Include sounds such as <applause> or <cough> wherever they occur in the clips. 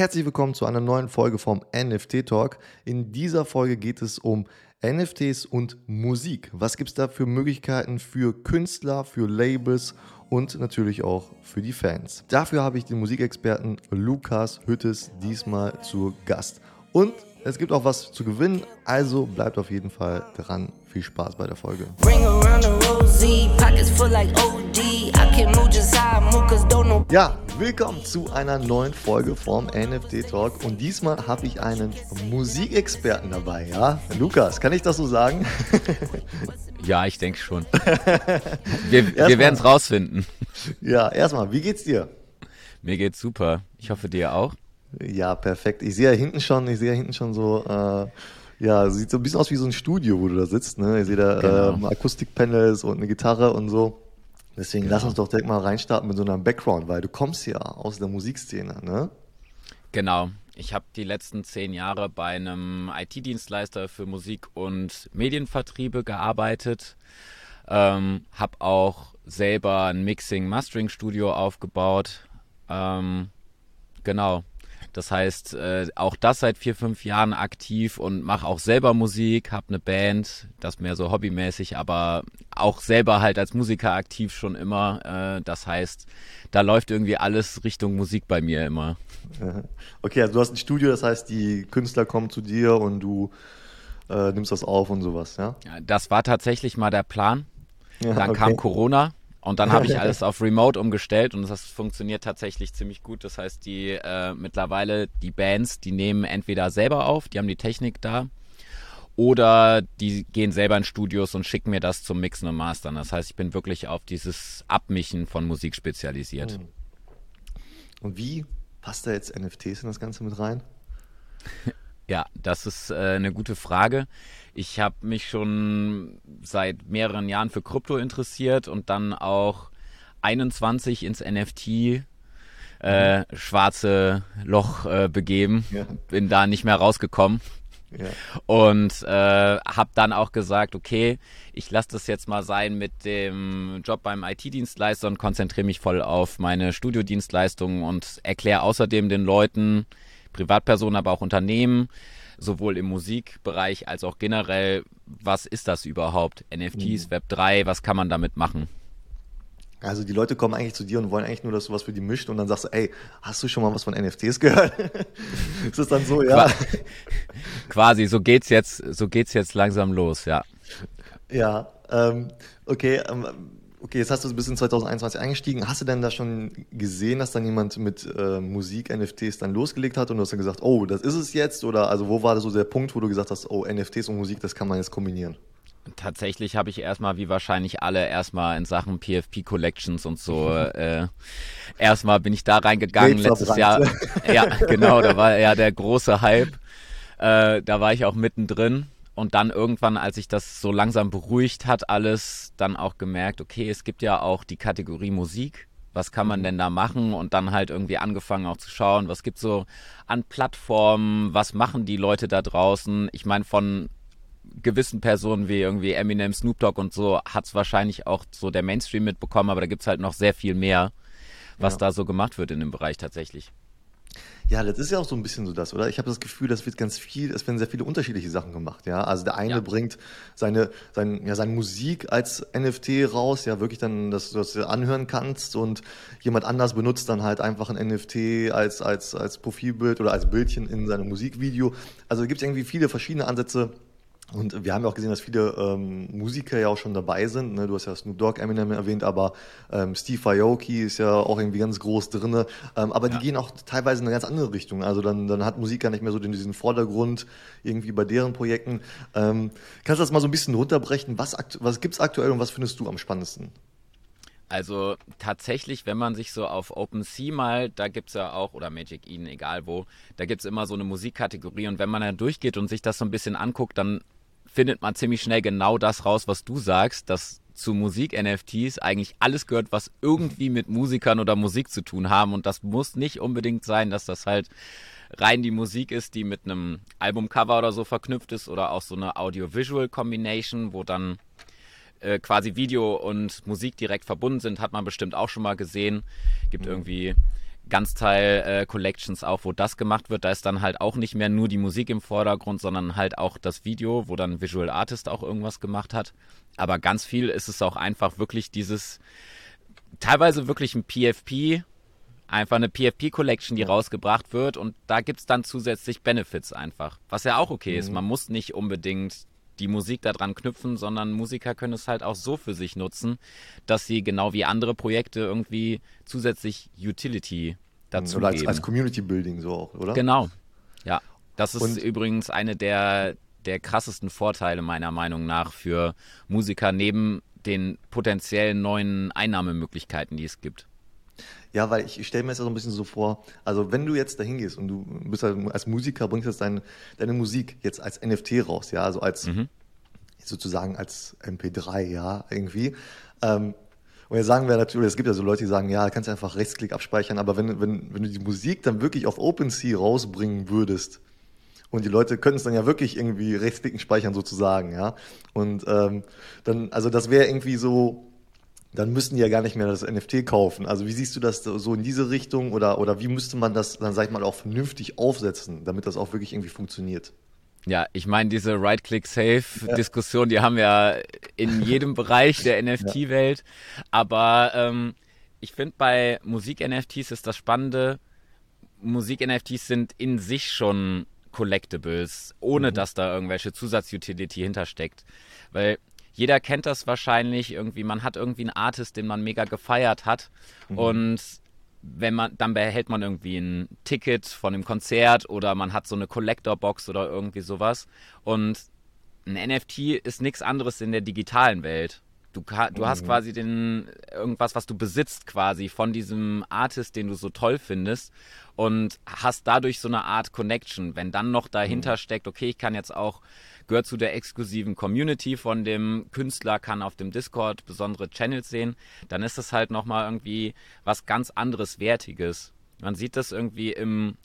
Herzlich willkommen zu einer neuen Folge vom NFT Talk. In dieser Folge geht es um NFTs und Musik. Was gibt es da für Möglichkeiten für Künstler, für Labels und natürlich auch für die Fans? Dafür habe ich den Musikexperten Lukas Hüttes diesmal zu Gast. Und es gibt auch was zu gewinnen, also bleibt auf jeden Fall dran. Viel Spaß bei der Folge. Ja, willkommen zu einer neuen Folge vom NFT Talk und diesmal habe ich einen Musikexperten dabei, ja? Lukas, kann ich das so sagen? <laughs> Ja, ich denke schon. <laughs> Wir, wir werden es rausfinden. Ja, erstmal, wie geht's dir? Mir geht's super. Ich hoffe dir auch. Ja, perfekt. Ich sehe ja hinten schon, ich sehe ja hinten schon so, äh, ja, sieht so ein bisschen aus wie so ein Studio, wo du da sitzt. Ne? Ich sehe da genau. ähm, Akustikpanels und eine Gitarre und so. Deswegen genau. lass uns doch direkt mal reinstarten mit so einem Background, weil du kommst ja aus der Musikszene, ne? Genau. Ich habe die letzten zehn Jahre bei einem IT-Dienstleister für Musik und Medienvertriebe gearbeitet. Ähm, habe auch selber ein Mixing-Mastering-Studio aufgebaut. Ähm, genau. Das heißt, äh, auch das seit vier, fünf Jahren aktiv und mache auch selber Musik, habe eine Band, das mehr so hobbymäßig, aber auch selber halt als Musiker aktiv schon immer. Äh, das heißt, da läuft irgendwie alles Richtung Musik bei mir immer. <laughs> Okay, also du hast ein Studio, das heißt, die Künstler kommen zu dir und du äh, nimmst das auf und sowas, ja? Das war tatsächlich mal der Plan. Ja, Dann okay. kam Corona und dann habe ich <laughs> alles auf Remote umgestellt und das funktioniert tatsächlich ziemlich gut. Das heißt, die äh, mittlerweile die Bands, die nehmen entweder selber auf, die haben die Technik da, oder die gehen selber in Studios und schicken mir das zum Mixen und Mastern. Das heißt, ich bin wirklich auf dieses Abmischen von Musik spezialisiert. Hm. Und wie passt da jetzt NFTs in das Ganze mit rein? <laughs> Ja, das ist äh, eine gute Frage. Ich habe mich schon seit mehreren Jahren für Krypto interessiert und dann auch 21 ins NFT äh, schwarze Loch äh, begeben. Ja. Bin da nicht mehr rausgekommen. Ja. Und äh, habe dann auch gesagt, okay, ich lasse das jetzt mal sein mit dem Job beim IT-Dienstleister und konzentriere mich voll auf meine Studiodienstleistungen und erkläre außerdem den Leuten, Privatpersonen, aber auch Unternehmen, sowohl im Musikbereich als auch generell, was ist das überhaupt? NFTs, mhm. Web 3, was kann man damit machen? Also die Leute kommen eigentlich zu dir und wollen eigentlich nur, dass du was für die mischt und dann sagst du, ey, hast du schon mal was von NFTs gehört? <laughs> ist das dann so, ja? <laughs> Quasi, so geht's jetzt, so geht's jetzt langsam los, ja. Ja, ähm, okay, ähm, okay, jetzt hast du ein bisschen 2021 eingestiegen. Hast du denn da schon gesehen, dass dann jemand mit äh, Musik-NFTs dann losgelegt hat und du hast dann gesagt, oh, das ist es jetzt? Oder also wo war so der Punkt, wo du gesagt hast, oh, NFTs und Musik, das kann man jetzt kombinieren? Tatsächlich habe ich erstmal, wie wahrscheinlich alle, erstmal in Sachen PFP Collections und so, <laughs> äh, erstmal bin ich da reingegangen letztes Jahr. Ja, genau, da war <laughs> ja der große Hype. Äh, da war ich auch mittendrin. Und dann irgendwann, als sich das so langsam beruhigt hat, alles, dann auch gemerkt, okay, es gibt ja auch die Kategorie Musik. Was kann man mhm. denn da machen? Und dann halt irgendwie angefangen auch zu schauen, was gibt so an Plattformen, was machen die Leute da draußen? Ich meine, von gewissen Personen wie irgendwie Eminem, Snoop Dogg und so hat es wahrscheinlich auch so der Mainstream mitbekommen, aber da gibt es halt noch sehr viel mehr, was ja. da so gemacht wird in dem Bereich tatsächlich. Ja, das ist ja auch so ein bisschen so das, oder? Ich habe das Gefühl, das wird ganz viel, es werden sehr viele unterschiedliche Sachen gemacht, ja. Also der eine ja. bringt seine, sein, ja, seine Musik als NFT raus, ja, wirklich dann, dass du das anhören kannst und jemand anders benutzt dann halt einfach ein NFT als, als, als Profilbild oder als Bildchen in seinem Musikvideo. Also gibt es irgendwie viele verschiedene Ansätze, und wir haben ja auch gesehen, dass viele ähm, Musiker ja auch schon dabei sind. Ne? Du hast ja Snoop Dogg, Eminem erwähnt, aber ähm, Steve Aoki ist ja auch irgendwie ganz groß drin. Ähm, aber ja. die gehen auch teilweise in eine ganz andere Richtung. Also dann, dann hat Musik gar nicht mehr so den, diesen Vordergrund irgendwie bei deren Projekten. Ähm, kannst du das mal so ein bisschen runterbrechen? Was, was gibt es aktuell und was findest du am spannendsten? Also tatsächlich, wenn man sich so auf OpenSea mal, da gibt es ja auch, oder Magic Eden, egal wo, da gibt es immer so eine Musikkategorie und wenn man da durchgeht und sich das so ein bisschen anguckt, dann findet man ziemlich schnell genau das raus, was du sagst, dass zu Musik-NFTs eigentlich alles gehört, was irgendwie mit Musikern oder Musik zu tun haben. Und das muss nicht unbedingt sein, dass das halt rein die Musik ist, die mit einem Albumcover oder so verknüpft ist oder auch so eine Audio-Visual-Combination, wo dann äh, quasi Video und Musik direkt verbunden sind, hat man bestimmt auch schon mal gesehen. Gibt mhm. irgendwie Ganzteil-Collections äh, auch, wo das gemacht wird. Da ist dann halt auch nicht mehr nur die Musik im Vordergrund, sondern halt auch das Video, wo dann Visual Artist auch irgendwas gemacht hat. Aber ganz viel ist es auch einfach wirklich dieses, teilweise wirklich ein PFP, einfach eine PFP-Collection, die rausgebracht wird und da gibt es dann zusätzlich Benefits einfach, was ja auch okay mhm. ist. Man muss nicht unbedingt die Musik daran knüpfen, sondern Musiker können es halt auch so für sich nutzen, dass sie genau wie andere Projekte irgendwie zusätzlich Utility dazu oder als, als Community Building so auch, oder? Genau. Ja, das ist Und übrigens eine der der krassesten Vorteile meiner Meinung nach für Musiker neben den potenziellen neuen Einnahmemöglichkeiten, die es gibt. Ja, weil ich, ich stelle mir jetzt so ein bisschen so vor, also wenn du jetzt dahin gehst und du bist halt als Musiker, bringst jetzt dein, deine Musik jetzt als NFT raus, ja, also als mhm. sozusagen als MP3, ja, irgendwie. Ähm, und jetzt sagen wir natürlich, es gibt ja so Leute, die sagen, ja, kannst einfach Rechtsklick abspeichern, aber wenn, wenn, wenn du die Musik dann wirklich auf OpenSea rausbringen würdest, und die Leute können es dann ja wirklich irgendwie rechtsklicken speichern sozusagen, ja. Und ähm, dann, also das wäre irgendwie so, dann müssten die ja gar nicht mehr das NFT kaufen. Also wie siehst du das so in diese Richtung oder, oder wie müsste man das dann, sag ich mal, auch vernünftig aufsetzen, damit das auch wirklich irgendwie funktioniert? Ja, ich meine, diese Right-Click-Safe-Diskussion, die haben wir in jedem <laughs> Bereich der NFT-Welt. Aber ähm, ich finde, bei Musik-NFTs ist das Spannende, Musik-NFTs sind in sich schon Collectibles, ohne mhm. dass da irgendwelche Zusatzutility hintersteckt. Weil jeder kennt das wahrscheinlich irgendwie. Man hat irgendwie einen Artist, den man mega gefeiert hat. Mhm. Und wenn man, dann behält man irgendwie ein Ticket von dem Konzert oder man hat so eine Collector-Box oder irgendwie sowas. Und ein NFT ist nichts anderes in der digitalen Welt. Du, du hast mhm. quasi den irgendwas, was du besitzt quasi von diesem Artist, den du so toll findest und hast dadurch so eine Art Connection. Wenn dann noch dahinter mhm. steckt, okay, ich kann jetzt auch gehört zu der exklusiven Community von dem Künstler, kann auf dem Discord besondere Channels sehen, dann ist das halt nochmal irgendwie was ganz anderes Wertiges. Man sieht das irgendwie im,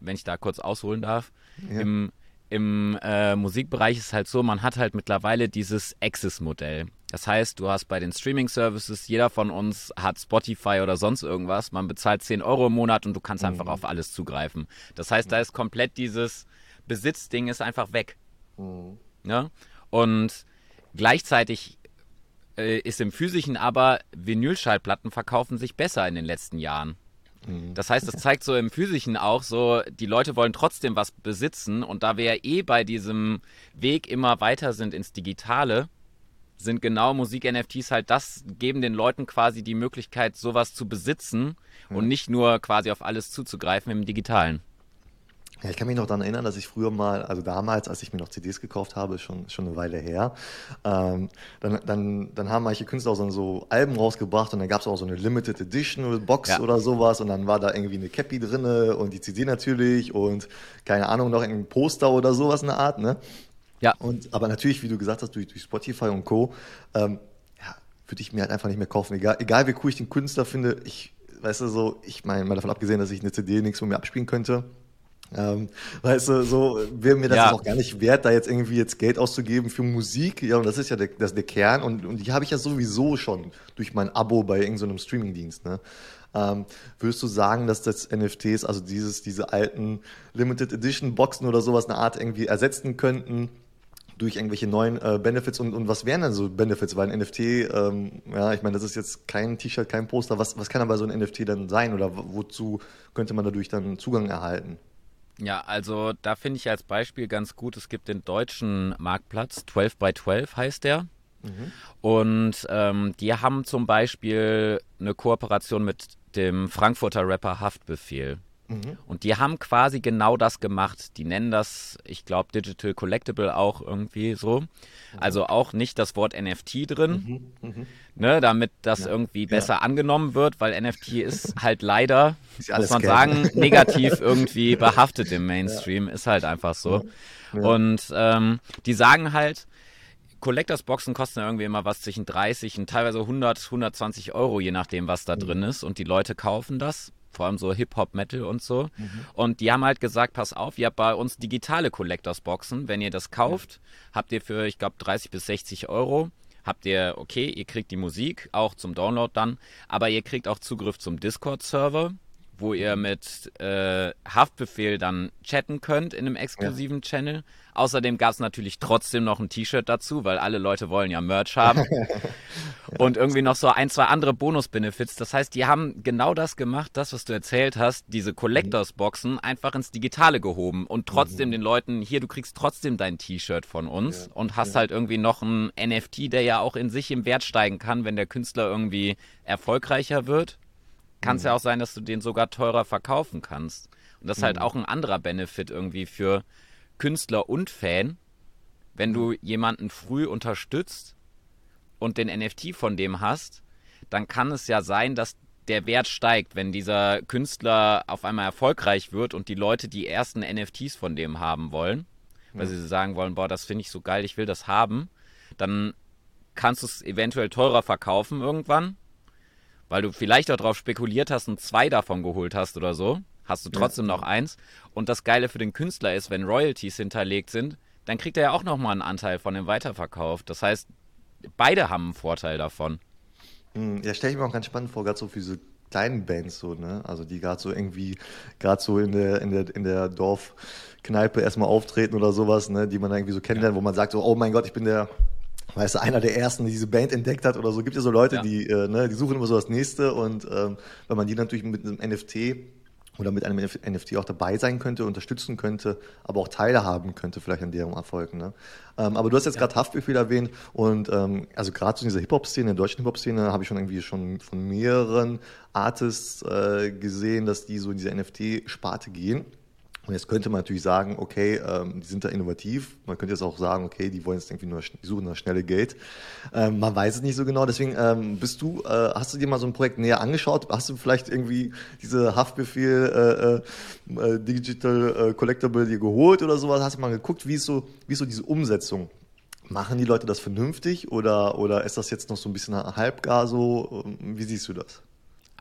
wenn ich da kurz ausholen darf, ja. im, im äh, Musikbereich ist halt so, man hat halt mittlerweile dieses Access-Modell. Das heißt, du hast bei den Streaming-Services, jeder von uns hat Spotify oder sonst irgendwas, man bezahlt 10 Euro im Monat und du kannst mhm. einfach auf alles zugreifen. Das heißt, da ist komplett dieses Besitzding ist einfach weg. Mhm. Ja? Und gleichzeitig äh, ist im physischen aber Vinylschallplatten verkaufen sich besser in den letzten Jahren. Mhm. Das heißt, das zeigt so im physischen auch so, die Leute wollen trotzdem was besitzen und da wir ja eh bei diesem Weg immer weiter sind ins Digitale, sind genau Musik-NFTs halt das, geben den Leuten quasi die Möglichkeit, sowas zu besitzen mhm. und nicht nur quasi auf alles zuzugreifen im Digitalen. Ja, ich kann mich noch daran erinnern, dass ich früher mal, also damals, als ich mir noch CDs gekauft habe, schon, schon eine Weile her, ähm, dann, dann, dann haben manche Künstler auch so, so Alben rausgebracht und dann gab es auch so eine Limited Edition Box ja. oder sowas und dann war da irgendwie eine Cappy drinne und die CD natürlich und keine Ahnung, noch ein Poster oder sowas in der Art, ne? Ja. Und, aber natürlich, wie du gesagt hast, durch, durch Spotify und Co., ähm, ja, würde ich mir halt einfach nicht mehr kaufen. Egal, egal wie cool ich den Künstler finde, ich, weißt du, so, ich meine, mal davon abgesehen, dass ich eine CD nichts von mir abspielen könnte, ähm, weißt du, so wäre mir das ja. auch gar nicht wert, da jetzt irgendwie jetzt Geld auszugeben für Musik. Ja, und das ist ja der, das der Kern. Und, und die habe ich ja sowieso schon durch mein Abo bei irgendeinem so Streamingdienst. Ne? Ähm, würdest du sagen, dass das NFTs, also dieses, diese alten Limited Edition Boxen oder sowas, eine Art irgendwie ersetzen könnten? durch irgendwelche neuen äh, Benefits und, und was wären dann so Benefits? Weil ein NFT, ähm, ja, ich meine, das ist jetzt kein T-Shirt, kein Poster. Was, was kann aber so ein NFT dann sein oder wozu könnte man dadurch dann Zugang erhalten? Ja, also da finde ich als Beispiel ganz gut, es gibt den deutschen Marktplatz, 12 by 12 heißt der. Mhm. Und ähm, die haben zum Beispiel eine Kooperation mit dem Frankfurter Rapper Haftbefehl. Mhm. Und die haben quasi genau das gemacht. Die nennen das, ich glaube, Digital Collectible auch irgendwie so. Mhm. Also auch nicht das Wort NFT drin, mhm. mhm. ne, damit das ja. irgendwie besser ja. angenommen wird, weil NFT ist <laughs> halt leider, muss man sagen, <laughs> negativ irgendwie behaftet im Mainstream. Ja. Ist halt einfach so. Und ähm, die sagen halt, Collectors Boxen kosten irgendwie immer was zwischen 30 und teilweise 100, 120 Euro, je nachdem, was da mhm. drin ist. Und die Leute kaufen das vor allem so Hip-Hop, Metal und so. Mhm. Und die haben halt gesagt, pass auf, ihr habt bei uns digitale Collectors Boxen. Wenn ihr das kauft, ja. habt ihr für, ich glaube, 30 bis 60 Euro, habt ihr, okay, ihr kriegt die Musik, auch zum Download dann, aber ihr kriegt auch Zugriff zum Discord-Server wo ihr mit äh, Haftbefehl dann chatten könnt in einem exklusiven ja. Channel. Außerdem gab es natürlich trotzdem noch ein T-Shirt dazu, weil alle Leute wollen ja Merch haben. ja. <laughs> Und irgendwie noch so ein, zwei andere Bonus-Benefits. Das heißt, die haben genau das gemacht, das, was du erzählt hast, diese Collectors-Boxen einfach ins Digitale gehoben und trotzdem mhm. den Leuten, hier, du kriegst trotzdem dein T-Shirt von uns ja. und hast halt irgendwie noch ein NFT, der ja auch in sich im Wert steigen kann, wenn der Künstler irgendwie erfolgreicher wird kann es mhm. ja auch sein, dass du den sogar teurer verkaufen kannst. Und das ist halt mhm. auch ein anderer Benefit irgendwie für Künstler und Fan, wenn du jemanden früh unterstützt und den NFT von dem hast, dann kann es ja sein, dass der Wert steigt, wenn dieser Künstler auf einmal erfolgreich wird und die Leute die ersten NFTs von dem haben wollen, weil sie sagen wollen, boah, das finde ich so geil, ich will das haben, dann kannst du es eventuell teurer verkaufen irgendwann weil du vielleicht auch darauf spekuliert hast und zwei davon geholt hast oder so, hast du trotzdem ja. noch eins. Und das Geile für den Künstler ist, wenn Royalties hinterlegt sind, dann kriegt er ja auch nochmal einen Anteil von dem Weiterverkauf. Das heißt, beide haben einen Vorteil davon. Hm, ja, stelle ich mir auch ganz spannend vor, gerade so für diese kleinen Bands so, ne? Also die gerade so irgendwie, gerade so in der, in der, in der Dorfkneipe erstmal auftreten oder sowas, ne, die man irgendwie so kennenlernt, ja. wo man sagt so, oh mein Gott, ich bin der weißt du, einer der ersten, die diese Band entdeckt hat oder so. Gibt ja so Leute, ja. die, äh, ne, die suchen immer so das nächste und ähm, wenn man die natürlich mit einem NFT oder mit einem NFT auch dabei sein könnte, unterstützen könnte, aber auch teilhaben könnte vielleicht an deren Erfolg. Ne? Ähm, aber du hast jetzt ja. gerade Haftbefehl erwähnt und ähm, also gerade in dieser Hip-Hop-Szene, der deutschen Hip-Hop-Szene, habe ich schon irgendwie schon von mehreren Artists äh, gesehen, dass die so in diese NFT-Sparte gehen. Und jetzt könnte man natürlich sagen, okay, ähm, die sind da innovativ. Man könnte jetzt auch sagen, okay, die wollen jetzt irgendwie nur, die suchen das schnelle Geld. Ähm, man weiß es nicht so genau. Deswegen ähm, bist du, äh, hast du dir mal so ein Projekt näher angeschaut? Hast du vielleicht irgendwie diese Haftbefehl äh, äh, Digital äh, Collectible dir geholt oder sowas? Hast du mal geguckt, wie ist so, wie ist so diese Umsetzung? Machen die Leute das vernünftig oder, oder ist das jetzt noch so ein bisschen halbgar so? Wie siehst du das?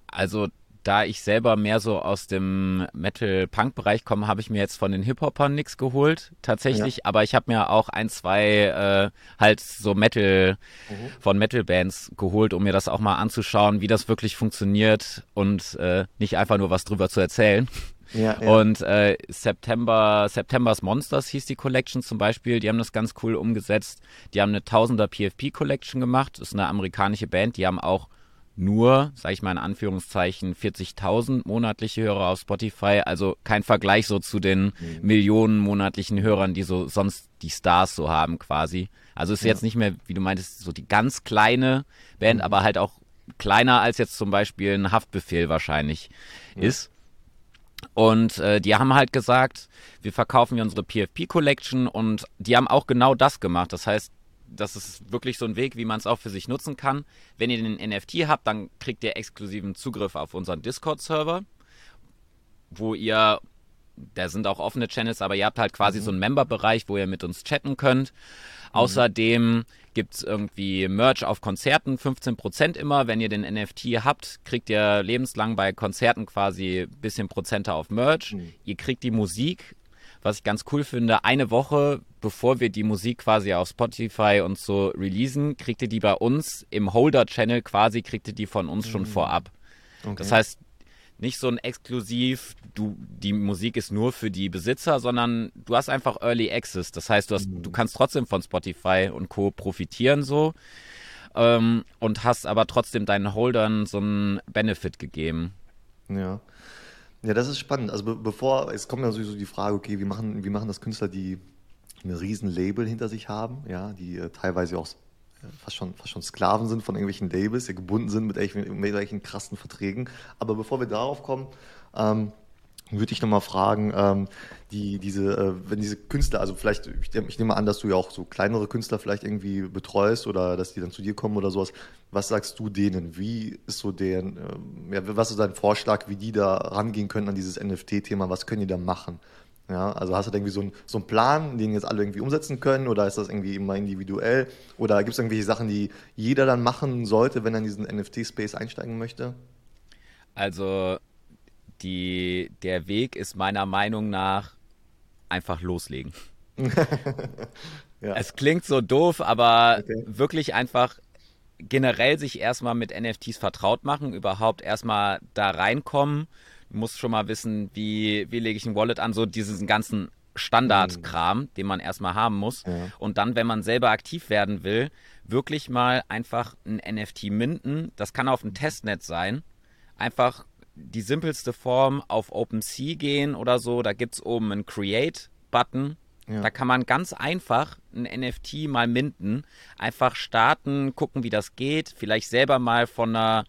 Also da ich selber mehr so aus dem Metal-Punk-Bereich komme, habe ich mir jetzt von den Hip-Hopern nichts geholt, tatsächlich. Ja. Aber ich habe mir auch ein, zwei äh, halt so Metal mhm. von Metal-Bands geholt, um mir das auch mal anzuschauen, wie das wirklich funktioniert und äh, nicht einfach nur was drüber zu erzählen. Ja, ja. Und äh, September, September's Monsters hieß die Collection zum Beispiel. Die haben das ganz cool umgesetzt. Die haben eine Tausender PFP Collection gemacht. Das ist eine amerikanische Band. Die haben auch nur, sage ich mal in Anführungszeichen, 40.000 monatliche Hörer auf Spotify. Also kein Vergleich so zu den mhm. Millionen monatlichen Hörern, die so sonst die Stars so haben quasi. Also ist ja. jetzt nicht mehr, wie du meintest, so die ganz kleine Band, mhm. aber halt auch kleiner als jetzt zum Beispiel ein Haftbefehl wahrscheinlich ja. ist. Und äh, die haben halt gesagt, wir verkaufen hier unsere PFP Collection und die haben auch genau das gemacht. Das heißt, das ist wirklich so ein Weg, wie man es auch für sich nutzen kann. Wenn ihr den NFT habt, dann kriegt ihr exklusiven Zugriff auf unseren Discord-Server, wo ihr, da sind auch offene Channels, aber ihr habt halt quasi mhm. so einen Member-Bereich, wo ihr mit uns chatten könnt. Mhm. Außerdem gibt es irgendwie Merch auf Konzerten, 15% immer. Wenn ihr den NFT habt, kriegt ihr lebenslang bei Konzerten quasi ein bisschen Prozente auf Merch. Mhm. Ihr kriegt die Musik was ich ganz cool finde, eine Woche bevor wir die Musik quasi auf Spotify und so releasen, kriegt ihr die bei uns im Holder-Channel quasi, kriegt ihr die von uns schon mhm. vorab. Okay. Das heißt, nicht so ein exklusiv, du, die Musik ist nur für die Besitzer, sondern du hast einfach Early Access. Das heißt, du, hast, mhm. du kannst trotzdem von Spotify und Co. profitieren so ähm, und hast aber trotzdem deinen Holdern so einen Benefit gegeben. Ja. Ja, das ist spannend. Also be bevor, es kommt ja sowieso die Frage, okay, wie machen, wie machen das Künstler, die ein riesen Label hinter sich haben, ja, die äh, teilweise auch äh, fast schon, fast schon Sklaven sind von irgendwelchen Labels, die gebunden sind mit irgendwelchen, irgendwelchen krassen Verträgen. Aber bevor wir darauf kommen, ähm, würde ich nochmal fragen, ähm, die, diese, äh, wenn diese Künstler, also vielleicht, ich, ich, nehme an, dass du ja auch so kleinere Künstler vielleicht irgendwie betreust oder dass die dann zu dir kommen oder sowas. Was sagst du denen? Wie ist so deren, äh, ja, was ist dein Vorschlag, wie die da rangehen können an dieses NFT-Thema? Was können die da machen? Ja, also hast du da irgendwie so einen, so einen Plan, den jetzt alle irgendwie umsetzen können oder ist das irgendwie immer individuell? Oder gibt es irgendwelche Sachen, die jeder dann machen sollte, wenn er in diesen NFT-Space einsteigen möchte? Also die, der Weg ist meiner Meinung nach einfach loslegen. <laughs> ja. Es klingt so doof, aber okay. wirklich einfach generell sich erstmal mit NFTs vertraut machen, überhaupt erstmal da reinkommen. muss schon mal wissen, wie, wie lege ich ein Wallet an, so diesen ganzen Standardkram, mhm. den man erstmal haben muss. Ja. Und dann, wenn man selber aktiv werden will, wirklich mal einfach ein NFT minden. Das kann auf ein Testnet sein. Einfach die simpelste Form auf OpenSea gehen oder so. Da gibt es oben einen Create-Button. Ja. Da kann man ganz einfach ein NFT mal minden. Einfach starten, gucken, wie das geht. Vielleicht selber mal von einer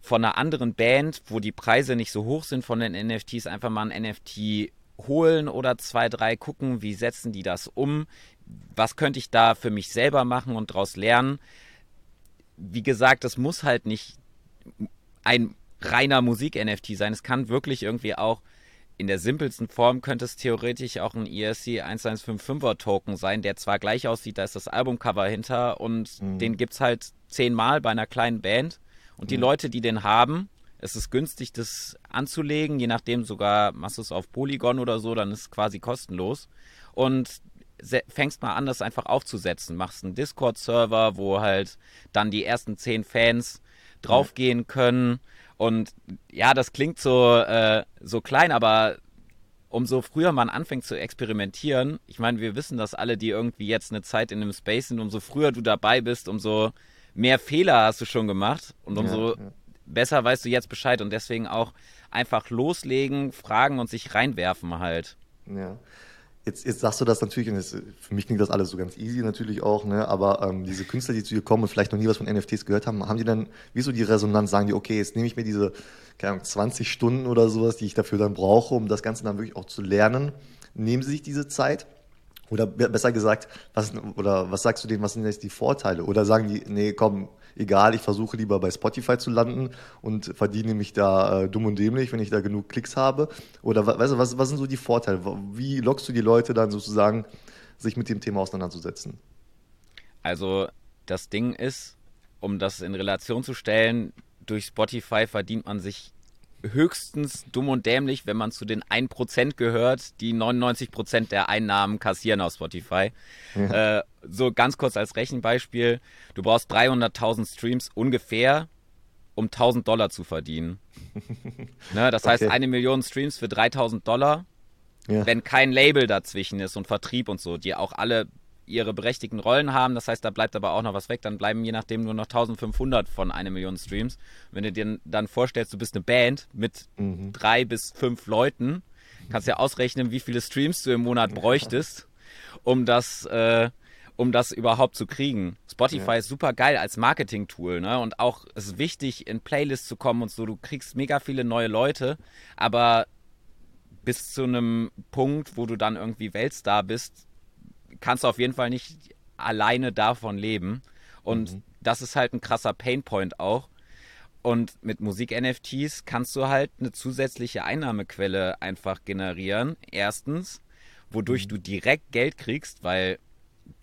von einer anderen Band, wo die Preise nicht so hoch sind von den NFTs, einfach mal ein NFT holen oder zwei, drei gucken, wie setzen die das um, was könnte ich da für mich selber machen und daraus lernen. Wie gesagt, es muss halt nicht ein reiner Musik-NFT sein. Es kann wirklich irgendwie auch in der simpelsten Form könnte es theoretisch auch ein ESC 1155er Token sein, der zwar gleich aussieht, da ist das Albumcover hinter und mhm. den gibt es halt zehnmal bei einer kleinen Band. Und die mhm. Leute, die den haben, es ist günstig, das anzulegen, je nachdem sogar machst du es auf Polygon oder so, dann ist es quasi kostenlos. Und fängst mal an, das einfach aufzusetzen. Machst einen Discord-Server, wo halt dann die ersten zehn Fans draufgehen können. Und ja, das klingt so, äh, so klein, aber umso früher man anfängt zu experimentieren, ich meine, wir wissen das alle, die irgendwie jetzt eine Zeit in einem Space sind, umso früher du dabei bist, umso mehr Fehler hast du schon gemacht und umso ja, ja besser weißt du jetzt Bescheid und deswegen auch einfach loslegen, fragen und sich reinwerfen halt. Ja. Jetzt, jetzt sagst du das natürlich, und jetzt, für mich klingt das alles so ganz easy natürlich auch, ne? aber ähm, diese Künstler, die zu dir kommen und vielleicht noch nie was von NFTs gehört haben, haben die dann, wie so die Resonanz, sagen die, okay, jetzt nehme ich mir diese, keine Ahnung, 20 Stunden oder sowas, die ich dafür dann brauche, um das Ganze dann wirklich auch zu lernen. Nehmen sie sich diese Zeit? Oder besser gesagt, was, oder was sagst du denen, was sind jetzt die Vorteile? Oder sagen die, nee, komm, egal, ich versuche lieber bei Spotify zu landen und verdiene mich da äh, dumm und dämlich, wenn ich da genug Klicks habe? Oder weißt du, was, was sind so die Vorteile? Wie lockst du die Leute dann sozusagen, sich mit dem Thema auseinanderzusetzen? Also das Ding ist, um das in Relation zu stellen, durch Spotify verdient man sich höchstens dumm und dämlich, wenn man zu den 1% gehört, die 99% der Einnahmen kassieren auf Spotify. Ja. Äh, so ganz kurz als Rechenbeispiel, du brauchst 300.000 Streams ungefähr, um 1000 Dollar zu verdienen. <laughs> ne, das heißt, eine Million Streams für 3000 Dollar, ja. wenn kein Label dazwischen ist und Vertrieb und so, die auch alle ihre berechtigten Rollen haben. Das heißt, da bleibt aber auch noch was weg. Dann bleiben je nachdem nur noch 1500 von einer Million Streams. Wenn du dir dann vorstellst, du bist eine Band mit mhm. drei bis fünf Leuten, kannst ja ausrechnen, wie viele Streams du im Monat bräuchtest, um das, äh, um das überhaupt zu kriegen. Spotify ja. ist super geil als Marketing-Tool, ne? Und auch es ist wichtig, in Playlists zu kommen und so. Du kriegst mega viele neue Leute, aber bis zu einem Punkt, wo du dann irgendwie Weltstar bist, kannst du auf jeden Fall nicht alleine davon leben. Und mhm. das ist halt ein krasser Painpoint auch. Und mit Musik-NFTs kannst du halt eine zusätzliche Einnahmequelle einfach generieren. Erstens, wodurch mhm. du direkt Geld kriegst, weil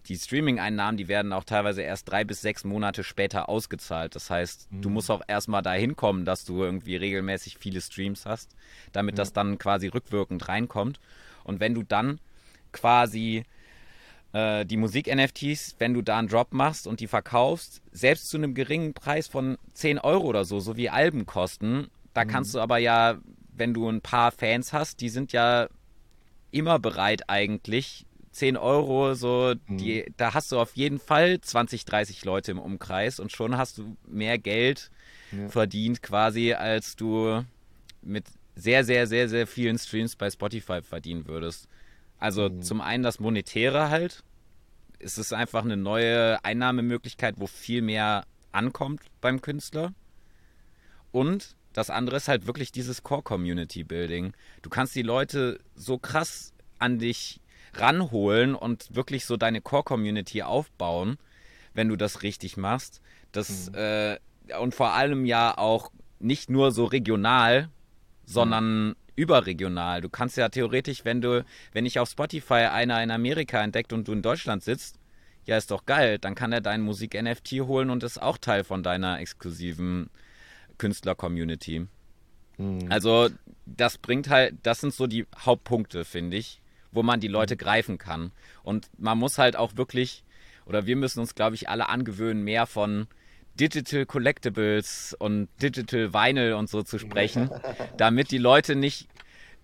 die Streaming-Einnahmen, die werden auch teilweise erst drei bis sechs Monate später ausgezahlt. Das heißt, mhm. du musst auch erstmal dahin kommen, dass du irgendwie regelmäßig viele Streams hast, damit ja. das dann quasi rückwirkend reinkommt. Und wenn du dann quasi äh, die Musik-NFTs, wenn du da einen Drop machst und die verkaufst, selbst zu einem geringen Preis von 10 Euro oder so, so wie Alben kosten, da mhm. kannst du aber ja, wenn du ein paar Fans hast, die sind ja immer bereit eigentlich, 10 Euro, so, mhm. die, da hast du auf jeden Fall 20, 30 Leute im Umkreis und schon hast du mehr Geld ja. verdient quasi, als du mit sehr, sehr, sehr, sehr vielen Streams bei Spotify verdienen würdest. Also mhm. zum einen das Monetäre halt. Es ist einfach eine neue Einnahmemöglichkeit, wo viel mehr ankommt beim Künstler. Und das andere ist halt wirklich dieses Core-Community-Building. Du kannst die Leute so krass an dich ranholen und wirklich so deine Core-Community aufbauen, wenn du das richtig machst. Das, mhm. äh, und vor allem ja auch nicht nur so regional, sondern mhm überregional. Du kannst ja theoretisch, wenn du, wenn ich auf Spotify einer in Amerika entdeckt und du in Deutschland sitzt, ja, ist doch geil, dann kann er deinen Musik-NFT holen und ist auch Teil von deiner exklusiven Künstler-Community. Mhm. Also, das bringt halt, das sind so die Hauptpunkte, finde ich, wo man die Leute mhm. greifen kann. Und man muss halt auch wirklich, oder wir müssen uns, glaube ich, alle angewöhnen, mehr von Digital Collectibles und Digital Vinyl und so zu sprechen, <laughs> damit die Leute nicht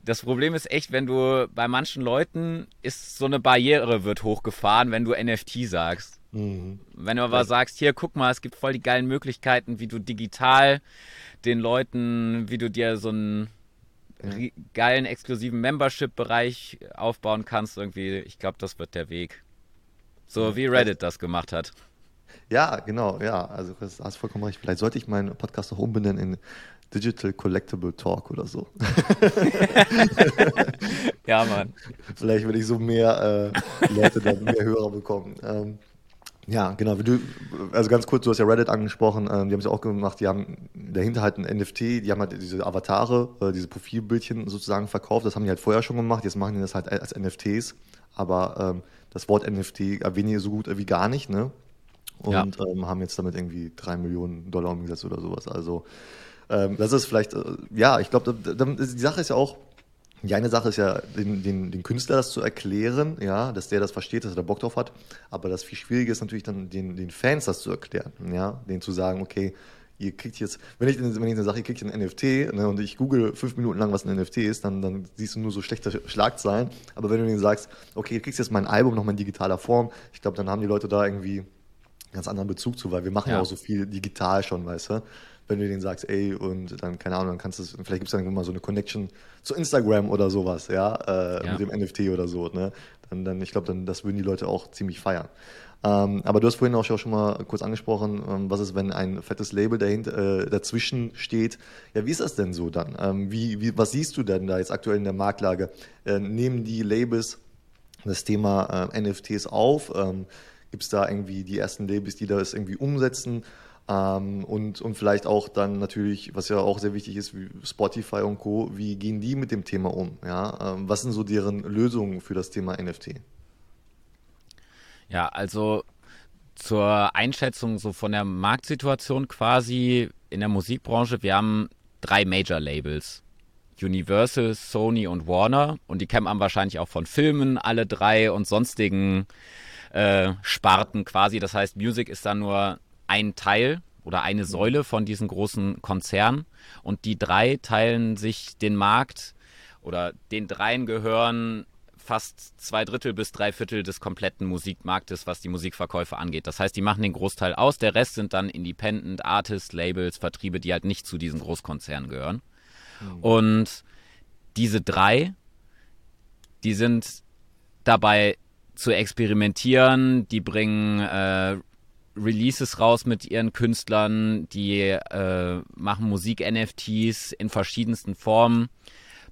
das Problem ist echt, wenn du bei manchen Leuten ist so eine Barriere wird hochgefahren, wenn du NFT sagst. Mhm. Wenn du aber sagst, hier guck mal, es gibt voll die geilen Möglichkeiten, wie du digital den Leuten, wie du dir so einen ja. geilen exklusiven Membership-Bereich aufbauen kannst, irgendwie, ich glaube, das wird der Weg. So wie Reddit das gemacht hat. Ja, genau, ja. Also du hast vollkommen recht. Vielleicht sollte ich meinen Podcast auch umbenennen in Digital Collectible Talk oder so. <laughs> ja, Mann. Vielleicht will ich so mehr äh, Leute, dann mehr Hörer bekommen. Ähm, ja, genau. Also ganz kurz, du hast ja Reddit angesprochen, ähm, die haben es ja auch gemacht, die haben dahinter halt ein NFT, die haben halt diese Avatare, äh, diese Profilbildchen sozusagen verkauft, das haben die halt vorher schon gemacht, jetzt machen die das halt als NFTs, aber ähm, das Wort NFT erwähnen die so gut wie gar nicht, ne? Und ja. ähm, haben jetzt damit irgendwie drei Millionen Dollar umgesetzt oder sowas. Also ähm, das ist vielleicht, äh, ja, ich glaube, die Sache ist ja auch, die eine Sache ist ja, den, den, den Künstler das zu erklären, ja, dass der das versteht, dass er da Bock drauf hat. Aber das viel Schwierige ist natürlich dann, den, den Fans das zu erklären, ja, denen zu sagen, okay, ihr kriegt jetzt, wenn ich, wenn ich eine Sache, ihr kriegt ein NFT ne, und ich google fünf Minuten lang, was ein NFT ist, dann, dann siehst du nur so schlechte Schlagzeilen. Aber wenn du denen sagst, okay, ihr kriegst jetzt mein Album nochmal in digitaler Form, ich glaube, dann haben die Leute da irgendwie ganz anderen Bezug zu, weil wir machen ja, ja auch so viel digital schon, weißt du wenn du denen sagst, ey, und dann, keine Ahnung, dann kannst du, vielleicht gibt es dann immer so eine Connection zu Instagram oder sowas, ja, äh, ja. mit dem NFT oder so, ne? Dann, dann ich glaube, dann, das würden die Leute auch ziemlich feiern. Ähm, aber du hast vorhin auch schon mal kurz angesprochen, ähm, was ist, wenn ein fettes Label dahinter, äh, dazwischen steht. Ja, wie ist das denn so dann? Ähm, wie, wie, was siehst du denn da jetzt aktuell in der Marktlage? Äh, nehmen die Labels das Thema äh, NFTs auf? Gibt es da irgendwie die ersten Labels, die das irgendwie umsetzen? Ähm, und, und vielleicht auch dann natürlich, was ja auch sehr wichtig ist, Spotify und Co., wie gehen die mit dem Thema um? Ja? Ähm, was sind so deren Lösungen für das Thema NFT? Ja, also zur Einschätzung so von der Marktsituation quasi in der Musikbranche, wir haben drei Major-Labels. Universal, Sony und Warner. Und die kennen man wahrscheinlich auch von Filmen, alle drei und sonstigen äh, Sparten quasi. Das heißt, Music ist da nur ein Teil oder eine Säule von diesen großen Konzernen und die drei teilen sich den Markt oder den dreien gehören fast zwei Drittel bis drei Viertel des kompletten Musikmarktes, was die Musikverkäufe angeht. Das heißt, die machen den Großteil aus, der Rest sind dann Independent Artists, Labels, Vertriebe, die halt nicht zu diesen Großkonzernen gehören. Mhm. Und diese drei, die sind dabei zu experimentieren, die bringen äh, Releases raus mit ihren Künstlern, die äh, machen Musik-NFTs in verschiedensten Formen.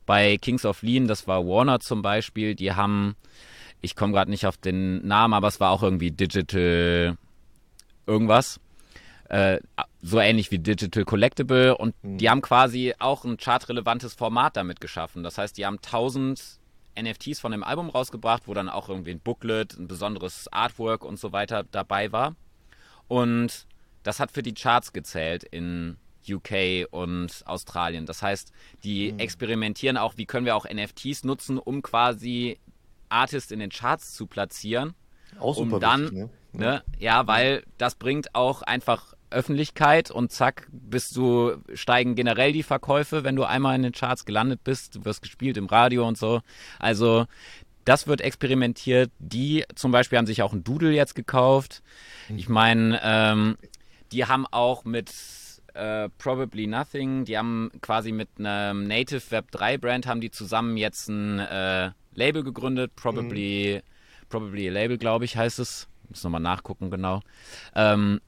Bei Kings of Lean, das war Warner zum Beispiel, die haben, ich komme gerade nicht auf den Namen, aber es war auch irgendwie Digital irgendwas. Äh, so ähnlich wie Digital Collectible und mhm. die haben quasi auch ein chartrelevantes Format damit geschaffen. Das heißt, die haben 1000 NFTs von dem Album rausgebracht, wo dann auch irgendwie ein Booklet, ein besonderes Artwork und so weiter dabei war. Und das hat für die Charts gezählt in UK und Australien. Das heißt, die mhm. experimentieren auch, wie können wir auch NFTs nutzen, um quasi Artists in den Charts zu platzieren. Auch super um dann, wichtig, ne? ne? ja, weil das bringt auch einfach Öffentlichkeit und zack, bist du, steigen generell die Verkäufe, wenn du einmal in den Charts gelandet bist, du wirst gespielt im Radio und so. Also das wird experimentiert. Die zum Beispiel haben sich auch ein Doodle jetzt gekauft. Ich meine, ähm, die haben auch mit äh, Probably Nothing, die haben quasi mit einem Native Web 3 Brand, haben die zusammen jetzt ein äh, Label gegründet. Probably, mhm. Probably a Label, glaube ich, heißt es. Muss nochmal nachgucken, genau. Ähm,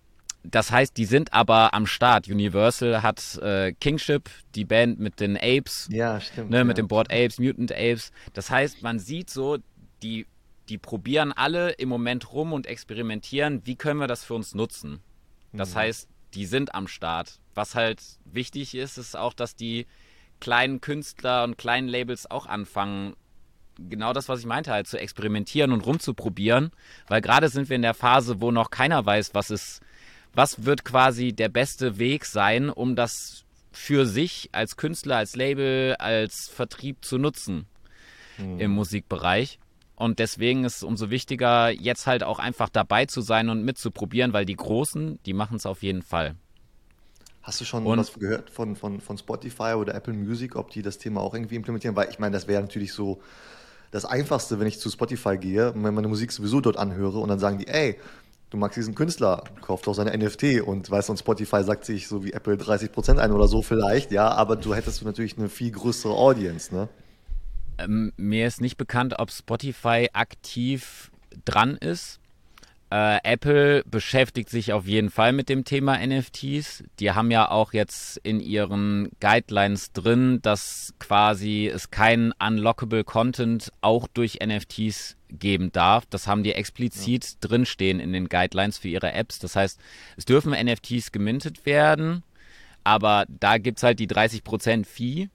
das heißt, die sind aber am Start. Universal hat äh, Kingship, die Band mit den Apes. Ja, stimmt. Ne, ja. Mit dem Board Apes, Mutant Apes. Das heißt, man sieht so, die, die probieren alle im Moment rum und experimentieren, wie können wir das für uns nutzen. Das mhm. heißt, die sind am Start. Was halt wichtig ist, ist auch, dass die kleinen Künstler und kleinen Labels auch anfangen, genau das, was ich meinte, halt zu experimentieren und rumzuprobieren. Weil gerade sind wir in der Phase, wo noch keiner weiß, was ist was wird quasi der beste Weg sein, um das für sich als Künstler, als Label, als Vertrieb zu nutzen mhm. im Musikbereich. Und deswegen ist es umso wichtiger, jetzt halt auch einfach dabei zu sein und mitzuprobieren, weil die Großen, die machen es auf jeden Fall. Hast du schon und, was gehört von, von, von Spotify oder Apple Music, ob die das Thema auch irgendwie implementieren? Weil ich meine, das wäre natürlich so das Einfachste, wenn ich zu Spotify gehe und meine Musik sowieso dort anhöre und dann sagen die, ey, du magst diesen Künstler, kauf doch seine NFT und weißt du, Spotify sagt sich so wie Apple 30% ein oder so vielleicht, ja, aber du hättest du natürlich eine viel größere Audience, ne? Ähm, mir ist nicht bekannt, ob Spotify aktiv dran ist. Äh, Apple beschäftigt sich auf jeden Fall mit dem Thema NFTs. Die haben ja auch jetzt in ihren Guidelines drin, dass quasi es keinen unlockable Content auch durch NFTs geben darf. Das haben die explizit ja. drinstehen in den Guidelines für ihre Apps. Das heißt, es dürfen NFTs gemintet werden, aber da gibt es halt die 30% Fee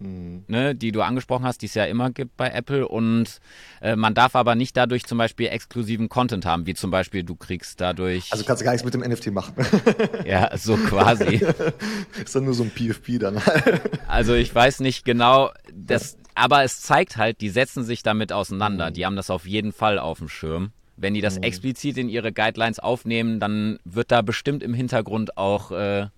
Mhm. Ne, die du angesprochen hast, die es ja immer gibt bei Apple. Und äh, man darf aber nicht dadurch zum Beispiel exklusiven Content haben, wie zum Beispiel du kriegst dadurch. Also kannst du gar nichts mit dem NFT machen. <laughs> ja, so quasi. <laughs> Ist dann nur so ein PFP dann. <laughs> also ich weiß nicht genau, das, aber es zeigt halt, die setzen sich damit auseinander. Mhm. Die haben das auf jeden Fall auf dem Schirm. Wenn die das mhm. explizit in ihre Guidelines aufnehmen, dann wird da bestimmt im Hintergrund auch äh, ja.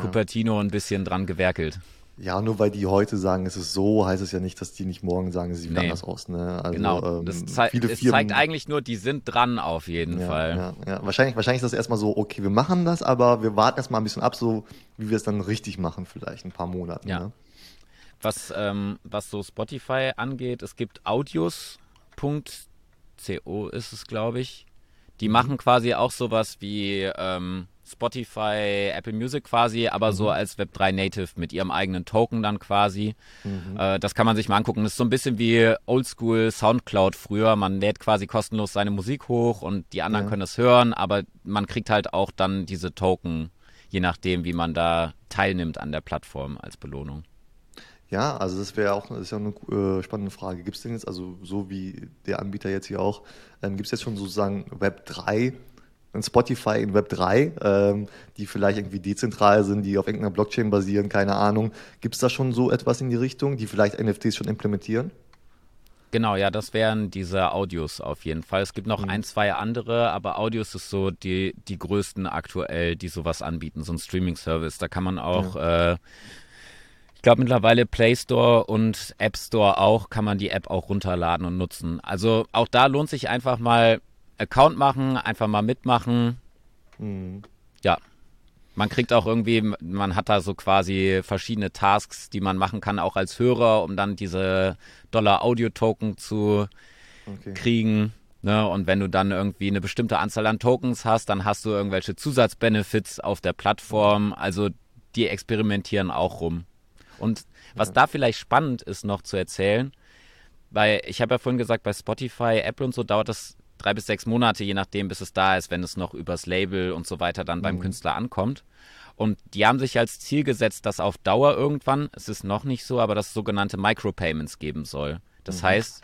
Cupertino ein bisschen dran gewerkelt. Ja, nur weil die heute sagen, es ist so, heißt es ja nicht, dass die nicht morgen sagen, es sieht nee. anders aus. Ne? Also, genau, das ähm, zei viele es Firmen, zeigt eigentlich nur, die sind dran auf jeden ja, Fall. Ja, ja. Wahrscheinlich, wahrscheinlich ist das erstmal so, okay, wir machen das, aber wir warten erstmal ein bisschen ab, so wie wir es dann richtig machen, vielleicht ein paar Monate. Ja. Ne? Was, ähm, was so Spotify angeht, es gibt audios.co ist es, glaube ich. Die mhm. machen quasi auch sowas wie ähm, Spotify, Apple Music quasi, aber mhm. so als Web3 Native mit ihrem eigenen Token dann quasi. Mhm. Äh, das kann man sich mal angucken. Das ist so ein bisschen wie Oldschool Soundcloud früher. Man lädt quasi kostenlos seine Musik hoch und die anderen ja. können es hören, aber man kriegt halt auch dann diese Token, je nachdem, wie man da teilnimmt an der Plattform als Belohnung. Ja, also das wäre auch das ist ja eine äh, spannende Frage. Gibt es denn jetzt, also so wie der Anbieter jetzt hier auch, ähm, gibt es jetzt schon sozusagen Web 3 in Spotify in Web 3, ähm, die vielleicht irgendwie dezentral sind, die auf irgendeiner Blockchain basieren, keine Ahnung. Gibt es da schon so etwas in die Richtung, die vielleicht NFTs schon implementieren? Genau, ja, das wären diese Audios auf jeden Fall. Es gibt noch mhm. ein, zwei andere, aber Audios ist so die, die größten aktuell, die sowas anbieten, so ein Streaming-Service. Da kann man auch, ja. äh, ich glaube mittlerweile Play Store und App Store auch, kann man die App auch runterladen und nutzen. Also auch da lohnt sich einfach mal Account machen, einfach mal mitmachen. Mhm. Ja. Man kriegt auch irgendwie, man hat da so quasi verschiedene Tasks, die man machen kann, auch als Hörer, um dann diese Dollar-Audio-Token zu okay. kriegen. Ne? Und wenn du dann irgendwie eine bestimmte Anzahl an Tokens hast, dann hast du irgendwelche Zusatzbenefits auf der Plattform. Also die experimentieren auch rum. Und was ja. da vielleicht spannend ist noch zu erzählen, weil ich habe ja vorhin gesagt, bei Spotify, Apple und so dauert das drei bis sechs Monate, je nachdem, bis es da ist, wenn es noch übers Label und so weiter dann mhm. beim Künstler ankommt. Und die haben sich als Ziel gesetzt, dass auf Dauer irgendwann, es ist noch nicht so, aber dass es sogenannte Micropayments geben soll. Das mhm. heißt,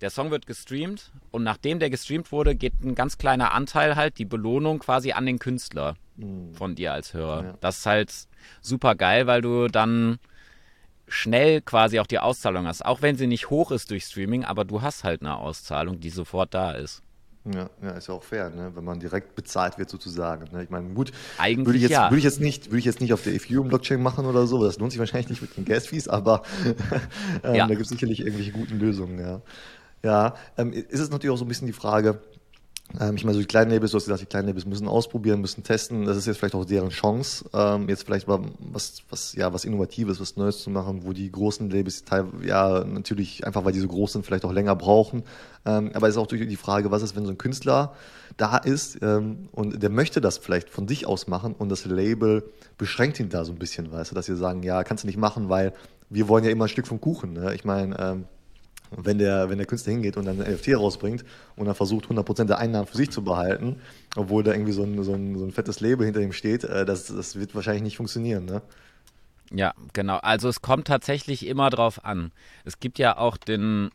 der Song wird gestreamt und nachdem der gestreamt wurde, geht ein ganz kleiner Anteil halt, die Belohnung quasi an den Künstler mhm. von dir als Hörer. Ja. Das ist halt super geil, weil du dann schnell quasi auch die Auszahlung hast. Auch wenn sie nicht hoch ist durch Streaming, aber du hast halt eine Auszahlung, die sofort da ist. Ja, ja, ist ja auch fair, ne? wenn man direkt bezahlt wird sozusagen. Ne? Ich meine, gut, Eigentlich würde ich, jetzt, ja. würde, ich jetzt nicht, würde ich jetzt nicht auf der Ethereum-Blockchain machen oder so, das lohnt sich wahrscheinlich nicht mit den Gas-Fees, aber <laughs> ähm, ja. da gibt es sicherlich irgendwelche guten Lösungen. Ja, ja ähm, ist es natürlich auch so ein bisschen die Frage, ähm, ich meine, so die kleinen Labels, du hast gesagt, die kleinen Labels müssen ausprobieren, müssen testen. Das ist jetzt vielleicht auch deren Chance, ähm, jetzt vielleicht mal was, was, ja, was Innovatives, was Neues zu machen, wo die großen Labels ja natürlich einfach, weil die so groß sind, vielleicht auch länger brauchen. Ähm, aber es ist auch die Frage, was ist, wenn so ein Künstler da ist ähm, und der möchte das vielleicht von sich aus machen und das Label beschränkt ihn da so ein bisschen, weißt du, dass sie sagen, ja, kannst du nicht machen, weil wir wollen ja immer ein Stück vom Kuchen. Ne? Ich meine, ähm, wenn der, wenn der Künstler hingeht und dann ein NFT rausbringt und dann versucht, 100% der Einnahmen für sich zu behalten, obwohl da irgendwie so ein, so ein, so ein fettes Label hinter ihm steht, äh, das, das wird wahrscheinlich nicht funktionieren, ne? Ja, genau. Also es kommt tatsächlich immer drauf an. Es gibt ja auch den,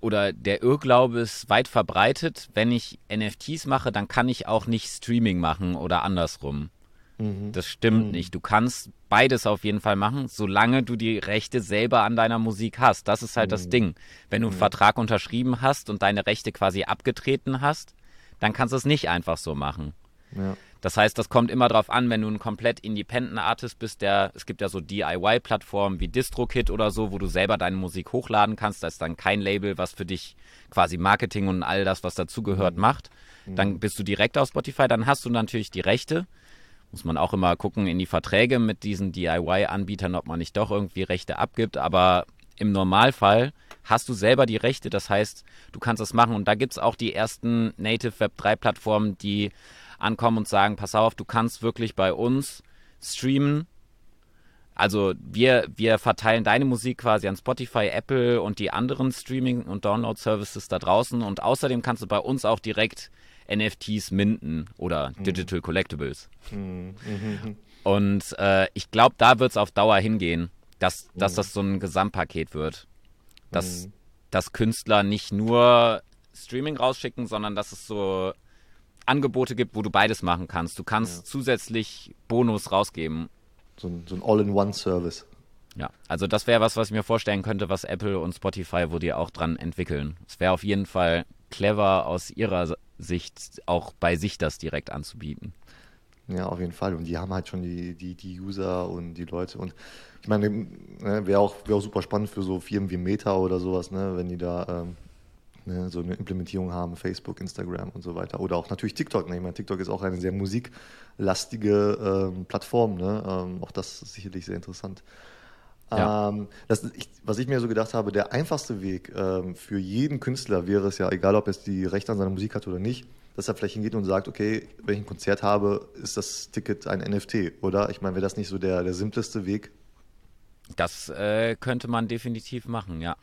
oder der Irrglaube ist weit verbreitet, wenn ich NFTs mache, dann kann ich auch nicht Streaming machen oder andersrum. Mhm. Das stimmt mhm. nicht. Du kannst beides auf jeden Fall machen, solange du die Rechte selber an deiner Musik hast. Das ist halt mhm. das Ding. Wenn du einen Vertrag unterschrieben hast und deine Rechte quasi abgetreten hast, dann kannst du es nicht einfach so machen. Ja. Das heißt, das kommt immer darauf an, wenn du ein komplett Independent Artist bist, der, es gibt ja so DIY-Plattformen wie DistroKit oder so, wo du selber deine Musik hochladen kannst. Da ist dann kein Label, was für dich quasi Marketing und all das, was dazugehört, mhm. macht. Dann bist du direkt auf Spotify, dann hast du natürlich die Rechte. Muss man auch immer gucken in die Verträge mit diesen DIY-Anbietern, ob man nicht doch irgendwie Rechte abgibt. Aber im Normalfall hast du selber die Rechte. Das heißt, du kannst es machen. Und da gibt es auch die ersten Native Web 3-Plattformen, die ankommen und sagen, pass auf, du kannst wirklich bei uns streamen. Also wir, wir verteilen deine Musik quasi an Spotify, Apple und die anderen Streaming- und Download-Services da draußen. Und außerdem kannst du bei uns auch direkt NFTs minden oder mhm. Digital Collectibles. Mhm. Mhm. Und äh, ich glaube, da wird es auf Dauer hingehen, dass, dass mhm. das so ein Gesamtpaket wird. Dass, mhm. dass Künstler nicht nur Streaming rausschicken, sondern dass es so Angebote gibt, wo du beides machen kannst. Du kannst ja. zusätzlich Bonus rausgeben. So ein, so ein All-in-One-Service. Ja, also das wäre was, was ich mir vorstellen könnte, was Apple und Spotify, wo die auch dran entwickeln. Es wäre auf jeden Fall clever aus ihrer Sicht, auch bei sich das direkt anzubieten. Ja, auf jeden Fall. Und die haben halt schon die, die, die User und die Leute. Und ich meine, ne, wäre auch, wär auch super spannend für so Firmen wie Meta oder sowas, ne, wenn die da ähm, ne, so eine Implementierung haben, Facebook, Instagram und so weiter. Oder auch natürlich TikTok. Ne? Ich meine, TikTok ist auch eine sehr musiklastige ähm, Plattform. Ne? Ähm, auch das ist sicherlich sehr interessant. Ja. Ähm, das, ich, was ich mir so gedacht habe, der einfachste Weg ähm, für jeden Künstler wäre es ja, egal ob er die Rechte an seiner Musik hat oder nicht, dass er vielleicht hingeht und sagt, okay, wenn ich ein Konzert habe, ist das Ticket ein NFT, oder? Ich meine, wäre das nicht so der, der simpleste Weg? Das äh, könnte man definitiv machen, ja.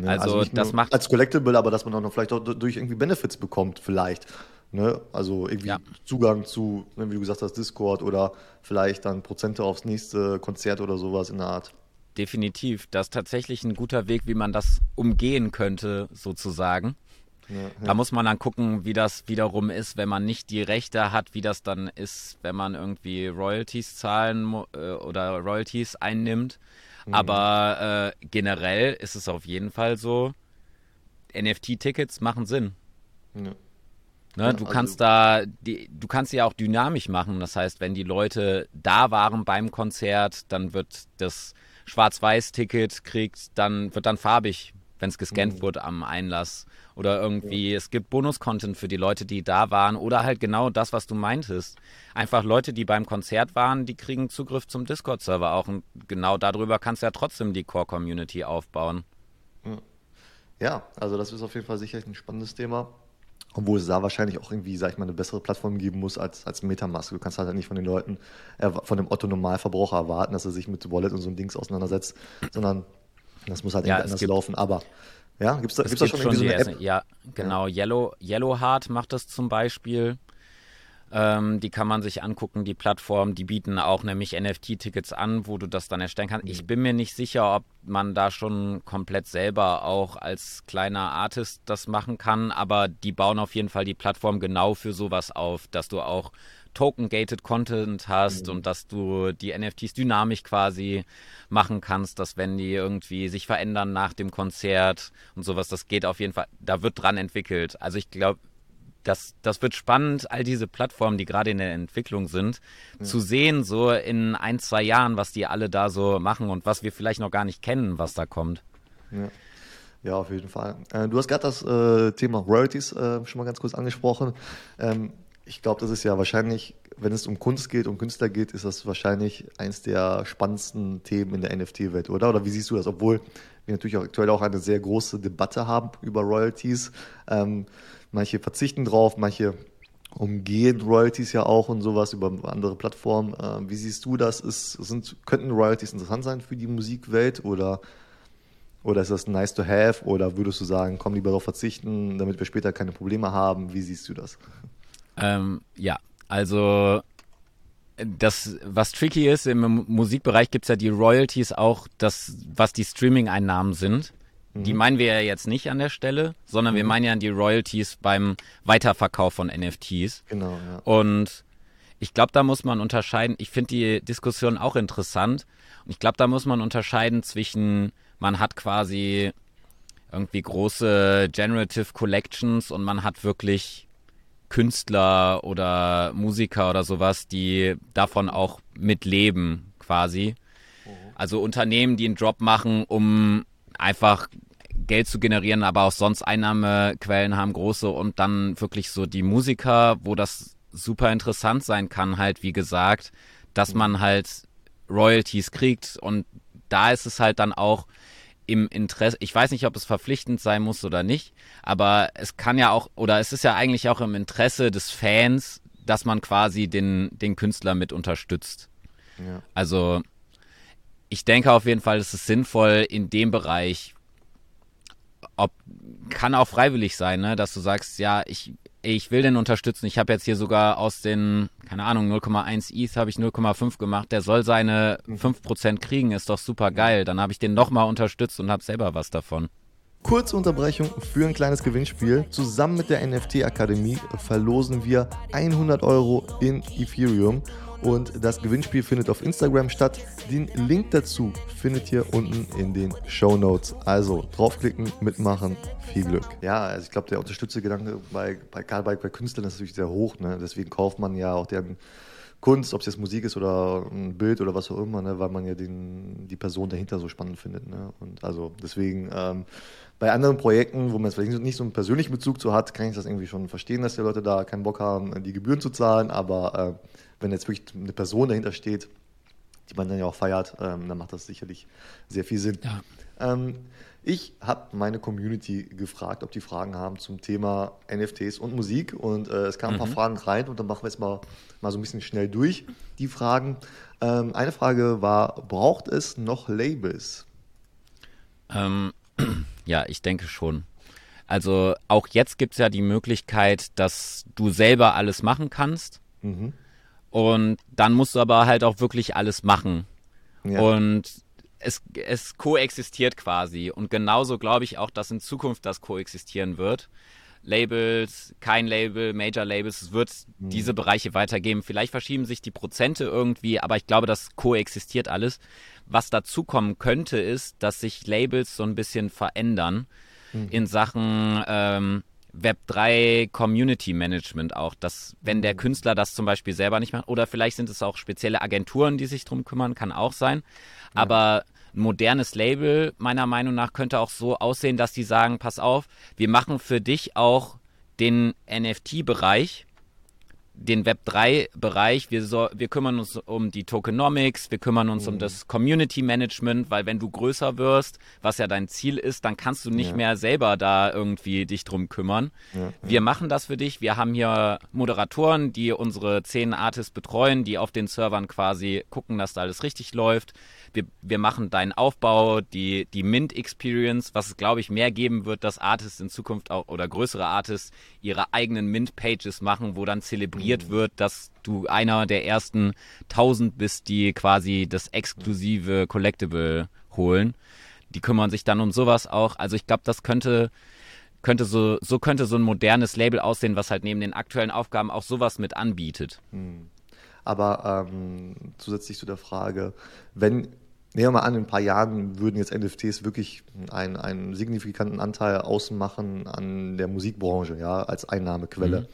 Ja, also, also das macht als Collectible, aber dass man auch noch vielleicht auch durch irgendwie Benefits bekommt, vielleicht. Ne? Also irgendwie ja. Zugang zu, ne, wie du gesagt hast, Discord oder vielleicht dann Prozente aufs nächste Konzert oder sowas in der Art. Definitiv. Das ist tatsächlich ein guter Weg, wie man das umgehen könnte, sozusagen. Ja, ja. Da muss man dann gucken, wie das wiederum ist, wenn man nicht die Rechte hat, wie das dann ist, wenn man irgendwie Royalties zahlen äh, oder Royalties einnimmt. Mhm. Aber äh, generell ist es auf jeden Fall so, NFT-Tickets machen Sinn. Ja. Ne, ja, du also kannst da, die, du kannst ja auch dynamisch machen. Das heißt, wenn die Leute da waren beim Konzert, dann wird das Schwarz-Weiß-Ticket kriegt, dann wird dann farbig, wenn es gescannt mhm. wurde am Einlass. Oder irgendwie, ja. es gibt Bonus-Content für die Leute, die da waren. Oder halt genau das, was du meintest. Einfach Leute, die beim Konzert waren, die kriegen Zugriff zum Discord-Server auch. Und genau darüber kannst du ja trotzdem die Core-Community aufbauen. Ja, also das ist auf jeden Fall sicherlich ein spannendes Thema. Obwohl es da wahrscheinlich auch irgendwie, sag ich mal, eine bessere Plattform geben muss als, als Metamask. Du kannst halt nicht von den Leuten, äh, von dem Otto-Normalverbraucher erwarten, dass er sich mit Wallet und so ein Dings auseinandersetzt, sondern das muss halt ja, anders laufen. Aber ja, gibt es da, gibt's da schon, schon irgendwie so eine App? Ja, genau. Ja. Yellow, Yellowheart macht das zum Beispiel. Ähm, die kann man sich angucken, die Plattform. Die bieten auch nämlich NFT-Tickets an, wo du das dann erstellen kannst. Mhm. Ich bin mir nicht sicher, ob man da schon komplett selber auch als kleiner Artist das machen kann, aber die bauen auf jeden Fall die Plattform genau für sowas auf, dass du auch Token-Gated Content hast mhm. und dass du die NFTs dynamisch quasi machen kannst, dass wenn die irgendwie sich verändern nach dem Konzert und sowas, das geht auf jeden Fall, da wird dran entwickelt. Also ich glaube, das, das wird spannend, all diese Plattformen, die gerade in der Entwicklung sind, ja. zu sehen, so in ein, zwei Jahren, was die alle da so machen und was wir vielleicht noch gar nicht kennen, was da kommt. Ja. Ja, auf jeden Fall. Äh, du hast gerade das äh, Thema Royalties äh, schon mal ganz kurz angesprochen. Ähm, ich glaube, das ist ja wahrscheinlich, wenn es um Kunst geht, um Künstler geht, ist das wahrscheinlich eins der spannendsten Themen in der NFT-Welt, oder? Oder wie siehst du das? Obwohl wir natürlich auch aktuell auch eine sehr große Debatte haben über Royalties. Ähm, manche verzichten drauf, manche umgehen Royalties ja auch und sowas über andere Plattformen. Ähm, wie siehst du das? Ist, sind, könnten Royalties interessant sein für die Musikwelt oder, oder ist das nice to have? Oder würdest du sagen, komm lieber darauf verzichten, damit wir später keine Probleme haben? Wie siehst du das? Ähm, ja, also das, was tricky ist, im Musikbereich gibt es ja die Royalties auch, das, was die Streaming-Einnahmen sind. Mhm. Die meinen wir ja jetzt nicht an der Stelle, sondern mhm. wir meinen ja die Royalties beim Weiterverkauf von NFTs. Genau, ja. Und ich glaube, da muss man unterscheiden. Ich finde die Diskussion auch interessant. Und ich glaube, da muss man unterscheiden zwischen, man hat quasi irgendwie große Generative Collections und man hat wirklich Künstler oder Musiker oder sowas, die davon auch mitleben quasi. Mhm. Also Unternehmen, die einen Drop machen, um einfach Geld zu generieren, aber auch sonst Einnahmequellen haben große und dann wirklich so die Musiker, wo das super interessant sein kann, halt wie gesagt, dass man halt Royalties kriegt und da ist es halt dann auch im Interesse, ich weiß nicht, ob es verpflichtend sein muss oder nicht, aber es kann ja auch, oder es ist ja eigentlich auch im Interesse des Fans, dass man quasi den, den Künstler mit unterstützt. Ja. Also ich denke auf jeden Fall, es ist sinnvoll in dem Bereich, ob kann auch freiwillig sein, ne, dass du sagst, ja, ich ich will den unterstützen. Ich habe jetzt hier sogar aus den, keine Ahnung, 0,1 ETH habe ich 0,5 gemacht. Der soll seine 5% mhm. kriegen, ist doch super geil. Dann habe ich den nochmal unterstützt und habe selber was davon. Kurze Unterbrechung für ein kleines Gewinnspiel. Zusammen mit der NFT Akademie verlosen wir 100 Euro in Ethereum und das Gewinnspiel findet auf Instagram statt. Den Link dazu findet ihr unten in den Show Notes. Also draufklicken, mitmachen, viel Glück. Ja, also ich glaube, der Unterstützergedanke bei, bei, bei Künstlern ist natürlich sehr hoch. Ne? Deswegen kauft man ja auch deren Kunst, ob es jetzt Musik ist oder ein Bild oder was auch immer, ne? weil man ja den, die Person dahinter so spannend findet. Ne? Und also deswegen ähm, bei anderen Projekten, wo man jetzt vielleicht nicht so einen persönlichen Bezug zu hat, kann ich das irgendwie schon verstehen, dass die Leute da keinen Bock haben, die Gebühren zu zahlen. Aber äh, wenn jetzt wirklich eine Person dahinter steht, die man dann ja auch feiert, ähm, dann macht das sicherlich sehr viel Sinn. Ja. Ähm, ich habe meine Community gefragt, ob die Fragen haben zum Thema NFTs und Musik und äh, es kamen ein paar mhm. Fragen rein und dann machen wir jetzt mal, mal so ein bisschen schnell durch die Fragen. Ähm, eine Frage war, braucht es noch Labels? Ähm, <clears throat> ja, ich denke schon. Also auch jetzt gibt es ja die Möglichkeit, dass du selber alles machen kannst. Mhm. Und dann musst du aber halt auch wirklich alles machen. Ja. Und es, es koexistiert quasi. Und genauso glaube ich auch, dass in Zukunft das koexistieren wird. Labels, kein Label, Major Labels, es wird mhm. diese Bereiche weitergeben. Vielleicht verschieben sich die Prozente irgendwie, aber ich glaube, das koexistiert alles. Was dazu kommen könnte, ist, dass sich Labels so ein bisschen verändern mhm. in Sachen ähm, Web3 Community Management auch, dass wenn der. Künstler das zum Beispiel selber nicht macht, oder vielleicht sind es auch spezielle Agenturen, die sich drum kümmern, kann auch sein. Ja. Aber ein modernes Label, meiner Meinung nach, könnte auch so aussehen, dass die sagen, pass auf, wir machen für dich auch den NFT-Bereich den Web3-Bereich. Wir, so, wir kümmern uns um die Tokenomics, wir kümmern uns mhm. um das Community Management, weil wenn du größer wirst, was ja dein Ziel ist, dann kannst du nicht ja. mehr selber da irgendwie dich drum kümmern. Ja, wir machen das für dich. Wir haben hier Moderatoren, die unsere zehn Artists betreuen, die auf den Servern quasi gucken, dass da alles richtig läuft wir, wir machen deinen Aufbau, die, die Mint-Experience, was es, glaube ich, mehr geben wird, dass Artists in Zukunft auch oder größere Artists ihre eigenen Mint-Pages machen, wo dann zelebriert mhm. wird, dass du einer der ersten 1000 bist, die quasi das exklusive Collectible holen. Die kümmern sich dann um sowas auch. Also ich glaube, das könnte könnte so, so könnte so ein modernes Label aussehen, was halt neben den aktuellen Aufgaben auch sowas mit anbietet. Mhm. Aber ähm, zusätzlich zu der Frage, wenn Nehmen wir mal an, in ein paar Jahren würden jetzt NFTs wirklich einen, einen signifikanten Anteil ausmachen an der Musikbranche, ja, als Einnahmequelle. Mhm.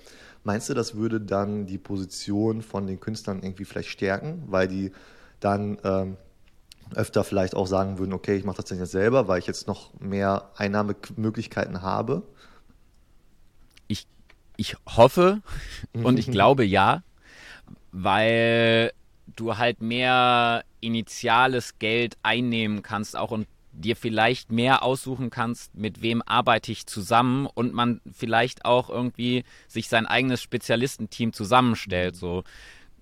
Meinst du, das würde dann die Position von den Künstlern irgendwie vielleicht stärken, weil die dann ähm, öfter vielleicht auch sagen würden, okay, ich mache das jetzt selber, weil ich jetzt noch mehr Einnahmemöglichkeiten habe? Ich, ich hoffe und ich <laughs> glaube ja, weil du halt mehr initiales Geld einnehmen kannst auch und dir vielleicht mehr aussuchen kannst, mit wem arbeite ich zusammen und man vielleicht auch irgendwie sich sein eigenes Spezialistenteam zusammenstellt. So,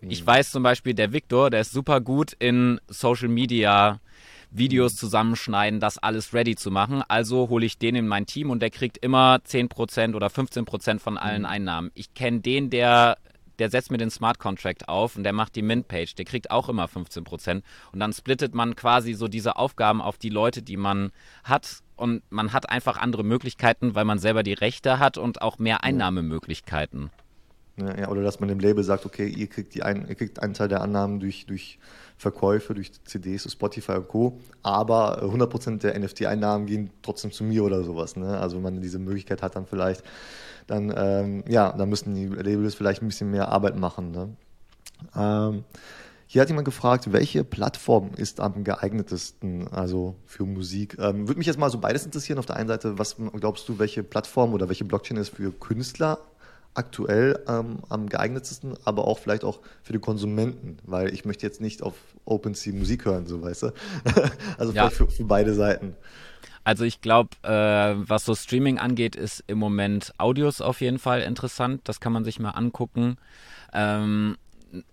ich mhm. weiß zum Beispiel, der Victor, der ist super gut in Social Media Videos zusammenschneiden, das alles ready zu machen. Also hole ich den in mein Team und der kriegt immer 10% oder 15% von allen mhm. Einnahmen. Ich kenne den, der der setzt mir den Smart Contract auf und der macht die Mint-Page, der kriegt auch immer 15 Prozent. Und dann splittet man quasi so diese Aufgaben auf die Leute, die man hat. Und man hat einfach andere Möglichkeiten, weil man selber die Rechte hat und auch mehr Einnahmemöglichkeiten. Ja, oder dass man dem Label sagt, okay, ihr kriegt, die ein, ihr kriegt einen Teil der Annahmen durch, durch Verkäufe, durch CDs, Spotify und Co. Aber 100% der NFT-Einnahmen gehen trotzdem zu mir oder sowas. Ne? Also wenn man diese Möglichkeit hat, dann vielleicht, dann, ähm, ja, dann müssen die Labels vielleicht ein bisschen mehr Arbeit machen. Ne? Ähm, hier hat jemand gefragt, welche Plattform ist am geeignetesten, also für Musik? Ähm, würde mich jetzt mal so beides interessieren. Auf der einen Seite, was glaubst du, welche Plattform oder welche Blockchain ist für Künstler aktuell ähm, am geeignetsten, aber auch vielleicht auch für die Konsumenten, weil ich möchte jetzt nicht auf OpenSea Musik hören, so weißt du. <laughs> also ja. für, für, beide Seiten. Also ich glaube, äh, was so Streaming angeht, ist im Moment Audios auf jeden Fall interessant. Das kann man sich mal angucken. Ähm,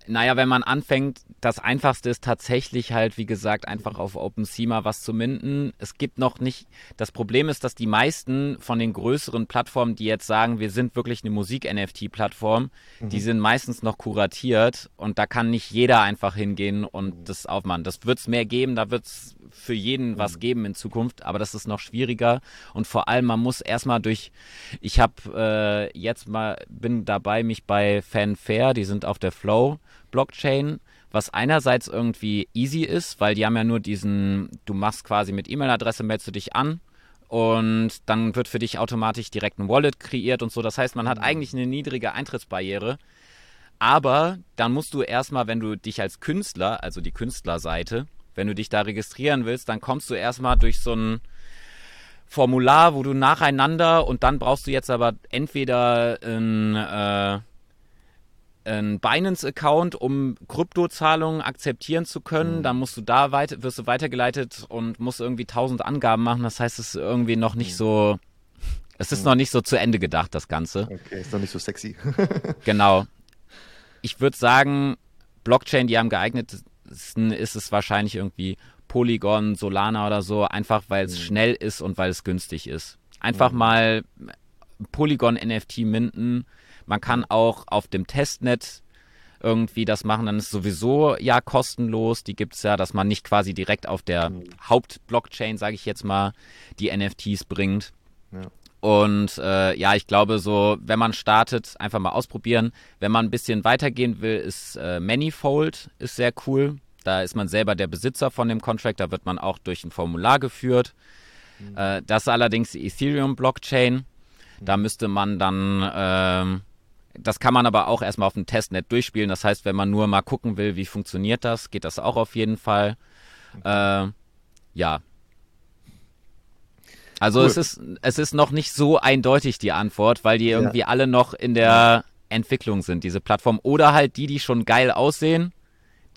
naja, wenn man anfängt, das Einfachste ist tatsächlich halt, wie gesagt, einfach auf OpenSea mal was zu minden. Es gibt noch nicht, das Problem ist, dass die meisten von den größeren Plattformen, die jetzt sagen, wir sind wirklich eine Musik-NFT-Plattform, mhm. die sind meistens noch kuratiert und da kann nicht jeder einfach hingehen und das aufmachen. Das wird es mehr geben, da wird es für jeden was mhm. geben in Zukunft, aber das ist noch schwieriger und vor allem man muss erstmal durch, ich habe äh, jetzt mal, bin dabei, mich bei Fanfare, die sind auf der Flow Blockchain, was einerseits irgendwie easy ist, weil die haben ja nur diesen, du machst quasi mit E-Mail-Adresse, meldest du dich an und dann wird für dich automatisch direkt ein Wallet kreiert und so. Das heißt, man hat mhm. eigentlich eine niedrige Eintrittsbarriere. Aber dann musst du erstmal, wenn du dich als Künstler, also die Künstlerseite, wenn du dich da registrieren willst, dann kommst du erstmal durch so ein Formular, wo du nacheinander und dann brauchst du jetzt aber entweder ein, äh, ein Binance-Account, um Kryptozahlungen akzeptieren zu können. Mhm. Dann musst du da weiter, wirst du weitergeleitet und musst irgendwie tausend Angaben machen. Das heißt, es ist irgendwie noch nicht mhm. so, es ist mhm. noch nicht so zu Ende gedacht, das Ganze. Okay, ist noch nicht so sexy. <laughs> <laughs> genau. Ich würde sagen, Blockchain, die am geeignet ist es wahrscheinlich irgendwie Polygon, Solana oder so, einfach weil es mhm. schnell ist und weil es günstig ist. Einfach mhm. mal Polygon NFT minden. Man kann auch auf dem Testnet irgendwie das machen, dann ist sowieso ja kostenlos. Die gibt es ja, dass man nicht quasi direkt auf der mhm. Hauptblockchain, sage ich jetzt mal, die NFTs bringt. Ja. Und äh, ja, ich glaube, so, wenn man startet, einfach mal ausprobieren. Wenn man ein bisschen weitergehen will, ist äh, Manifold ist sehr cool. Da ist man selber der Besitzer von dem Contract, da wird man auch durch ein Formular geführt. Mhm. Äh, das ist allerdings die Ethereum-Blockchain. Da mhm. müsste man dann, ähm, das kann man aber auch erstmal auf dem Testnet durchspielen. Das heißt, wenn man nur mal gucken will, wie funktioniert das, geht das auch auf jeden Fall. Äh, ja, also cool. es ist es ist noch nicht so eindeutig die Antwort, weil die irgendwie ja. alle noch in der Entwicklung sind, diese Plattform. Oder halt die, die schon geil aussehen,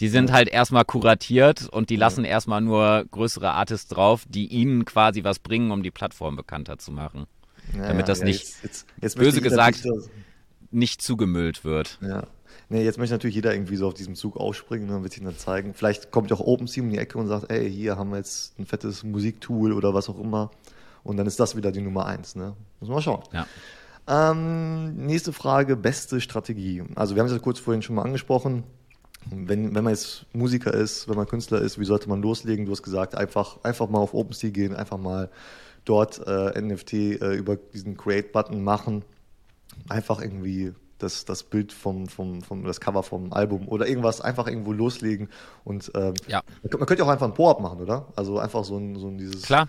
die sind ja. halt erstmal kuratiert und die lassen ja. erstmal nur größere Artists drauf, die ihnen quasi was bringen, um die Plattform bekannter zu machen. Damit das nicht, jetzt, jetzt, jetzt böse gesagt, nicht zugemüllt wird. Ja. Nee, jetzt möchte natürlich jeder irgendwie so auf diesem Zug aufspringen ne, und wird sich dann zeigen. Vielleicht kommt ja auch OpenSea um die Ecke und sagt, ey, hier haben wir jetzt ein fettes Musiktool oder was auch immer. Und dann ist das wieder die Nummer eins. Ne? Muss man mal schauen. Ja. Ähm, nächste Frage, beste Strategie. Also wir haben es ja kurz vorhin schon mal angesprochen. Wenn, wenn man jetzt Musiker ist, wenn man Künstler ist, wie sollte man loslegen? Du hast gesagt, einfach, einfach mal auf OpenSea gehen, einfach mal dort äh, NFT äh, über diesen Create-Button machen. Einfach irgendwie das, das Bild vom, vom, vom, das Cover vom Album oder irgendwas einfach irgendwo loslegen und ähm, ja. man könnte ja auch einfach ein Po-Up machen, oder? Also einfach so ein, so ein dieses Klar.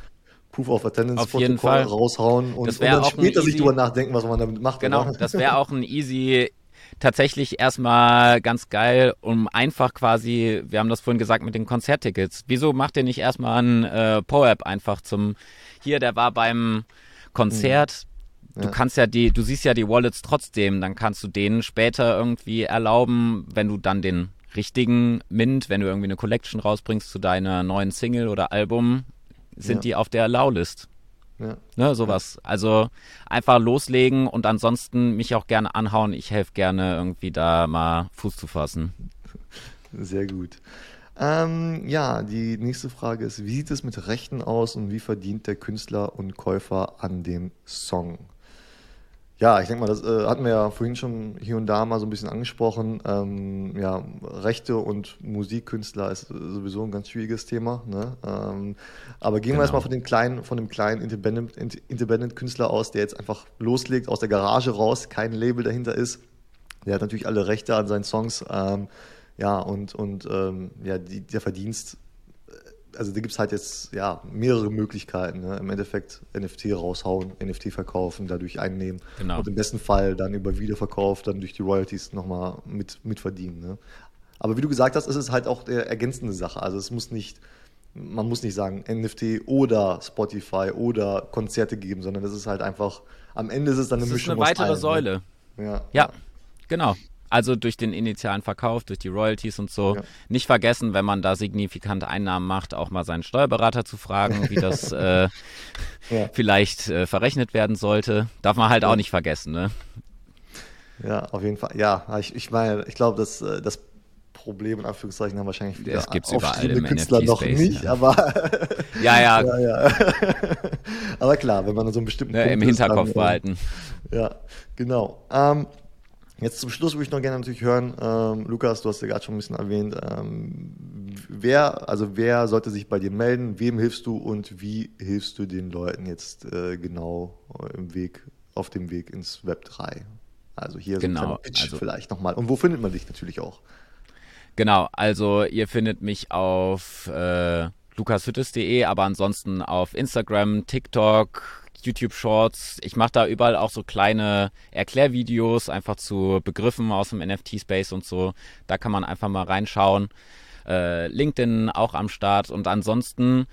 Proof of Attendance Auf jeden Fall. raushauen und, und dann später sich drüber nachdenken, was man damit macht. Genau, oder? das wäre auch ein easy tatsächlich erstmal ganz geil, um einfach quasi, wir haben das vorhin gesagt mit den Konzerttickets. Wieso macht ihr nicht erstmal ein äh, PoApp einfach zum, hier, der war beim Konzert, mhm. Ja. du kannst ja die, du siehst ja die Wallets trotzdem, dann kannst du denen später irgendwie erlauben, wenn du dann den richtigen Mint, wenn du irgendwie eine Collection rausbringst zu deiner neuen Single oder Album, sind ja. die auf der Allow-List. Ja. Ne, sowas. Also einfach loslegen und ansonsten mich auch gerne anhauen. Ich helfe gerne irgendwie da mal Fuß zu fassen. Sehr gut. Ähm, ja, die nächste Frage ist, wie sieht es mit Rechten aus und wie verdient der Künstler und Käufer an dem Song? Ja, ich denke mal, das äh, hatten wir ja vorhin schon hier und da mal so ein bisschen angesprochen. Ähm, ja, Rechte und Musikkünstler ist sowieso ein ganz schwieriges Thema. Ne? Ähm, aber gehen genau. wir erstmal von dem kleinen, von dem kleinen Independent-Künstler aus, der jetzt einfach loslegt, aus der Garage raus, kein Label dahinter ist. der hat natürlich alle Rechte an seinen Songs. Ähm, ja, und, und ähm, ja, die, der Verdienst, äh, also da gibt es halt jetzt ja mehrere Möglichkeiten. Ne? Im Endeffekt NFT raushauen, NFT verkaufen, dadurch einnehmen. Genau. Und im besten Fall dann über Wiederverkauf, dann durch die Royalties nochmal mit, mitverdienen. Ne? Aber wie du gesagt hast, ist es halt auch der ergänzende Sache. Also es muss nicht, man muss nicht sagen NFT oder Spotify oder Konzerte geben, sondern es ist halt einfach, am Ende ist es dann eine das Mischung. Ist eine weitere allen, ne? Säule. Ne? Ja. ja. Genau. Also durch den initialen Verkauf, durch die Royalties und so. Ja. Nicht vergessen, wenn man da signifikante Einnahmen macht, auch mal seinen Steuerberater zu fragen, wie das <laughs> äh, ja. vielleicht äh, verrechnet werden sollte. Darf man halt ja. auch nicht vergessen, ne? Ja, auf jeden Fall. Ja, ich, ich meine, ich glaube, dass äh, das Problem in Anführungszeichen haben wahrscheinlich viele das gibt's überall im Künstler noch nicht, ja. aber <laughs> ja, ja. <laughs> ja, ja. aber klar, wenn man so einen bestimmten ja, im Hinterkopf dann, behalten. Ja, genau. Ähm, Jetzt zum Schluss würde ich noch gerne natürlich hören, ähm, Lukas, du hast ja gerade schon ein bisschen erwähnt, ähm, wer, also wer sollte sich bei dir melden, wem hilfst du und wie hilfst du den Leuten jetzt äh, genau im Weg, auf dem Weg ins Web 3? Also hier genau, so ein Pitch also, vielleicht nochmal. Und wo findet man dich natürlich auch? Genau, also ihr findet mich auf äh, lukashüttes.de, aber ansonsten auf Instagram, TikTok, YouTube Shorts. Ich mache da überall auch so kleine Erklärvideos, einfach zu Begriffen aus dem NFT-Space und so. Da kann man einfach mal reinschauen. Äh, LinkedIn auch am Start und ansonsten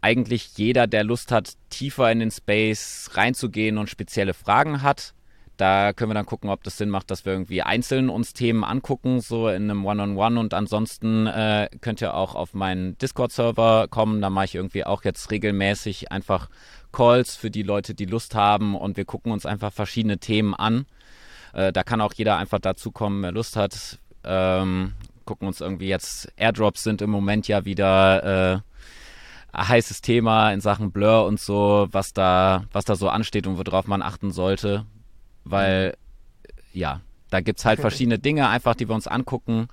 eigentlich jeder, der Lust hat, tiefer in den Space reinzugehen und spezielle Fragen hat. Da können wir dann gucken, ob das Sinn macht, dass wir irgendwie einzeln uns Themen angucken, so in einem One-on-One. -on -One. Und ansonsten äh, könnt ihr auch auf meinen Discord-Server kommen. Da mache ich irgendwie auch jetzt regelmäßig einfach Calls für die Leute, die Lust haben und wir gucken uns einfach verschiedene Themen an. Äh, da kann auch jeder einfach dazukommen, wer Lust hat. Ähm, gucken uns irgendwie jetzt Airdrops sind im Moment ja wieder äh, heißes Thema in Sachen Blur und so, was da, was da so ansteht und worauf man achten sollte. Weil, ja, da gibt es halt verschiedene Dinge einfach, die wir uns angucken.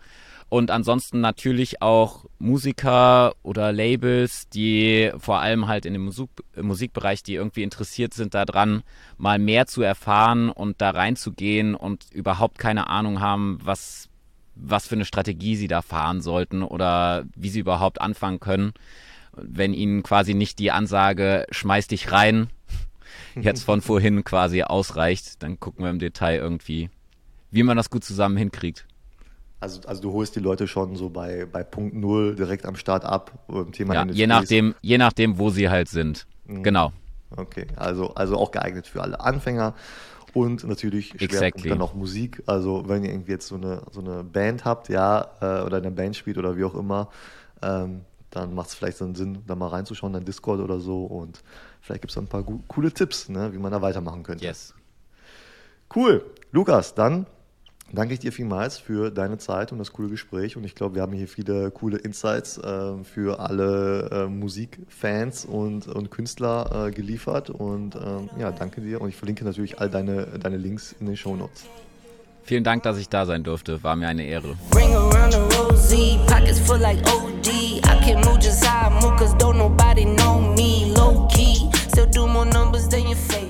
Und ansonsten natürlich auch Musiker oder Labels, die vor allem halt in dem Musik Musikbereich, die irgendwie interessiert sind daran, mal mehr zu erfahren und da reinzugehen und überhaupt keine Ahnung haben, was, was für eine Strategie sie da fahren sollten oder wie sie überhaupt anfangen können. Wenn ihnen quasi nicht die Ansage, schmeiß dich rein, jetzt von vorhin quasi ausreicht, dann gucken wir im Detail irgendwie, wie man das gut zusammen hinkriegt. Also, also du holst die Leute schon so bei, bei Punkt Null direkt am Start ab im Thema ja, je nachdem, je nachdem, wo sie halt sind. Mhm. Genau. Okay, also, also auch geeignet für alle Anfänger und natürlich Schwerpunkt exactly. dann auch Musik. Also wenn ihr irgendwie jetzt so eine, so eine Band habt, ja, äh, oder eine Band spielt oder wie auch immer, ähm, dann macht es vielleicht so einen Sinn, da mal reinzuschauen, dann Discord oder so und vielleicht gibt es ein paar coole Tipps, ne, wie man da weitermachen könnte. Yes. Cool. Lukas, dann danke ich dir vielmals für deine Zeit und das coole Gespräch. Und ich glaube, wir haben hier viele coole Insights äh, für alle äh, Musikfans und, und Künstler äh, geliefert. Und ähm, ja, danke dir. Und ich verlinke natürlich all deine, deine Links in den Show Notes. Vielen Dank, dass ich da sein durfte. War mir eine Ehre. Still do more numbers than your face.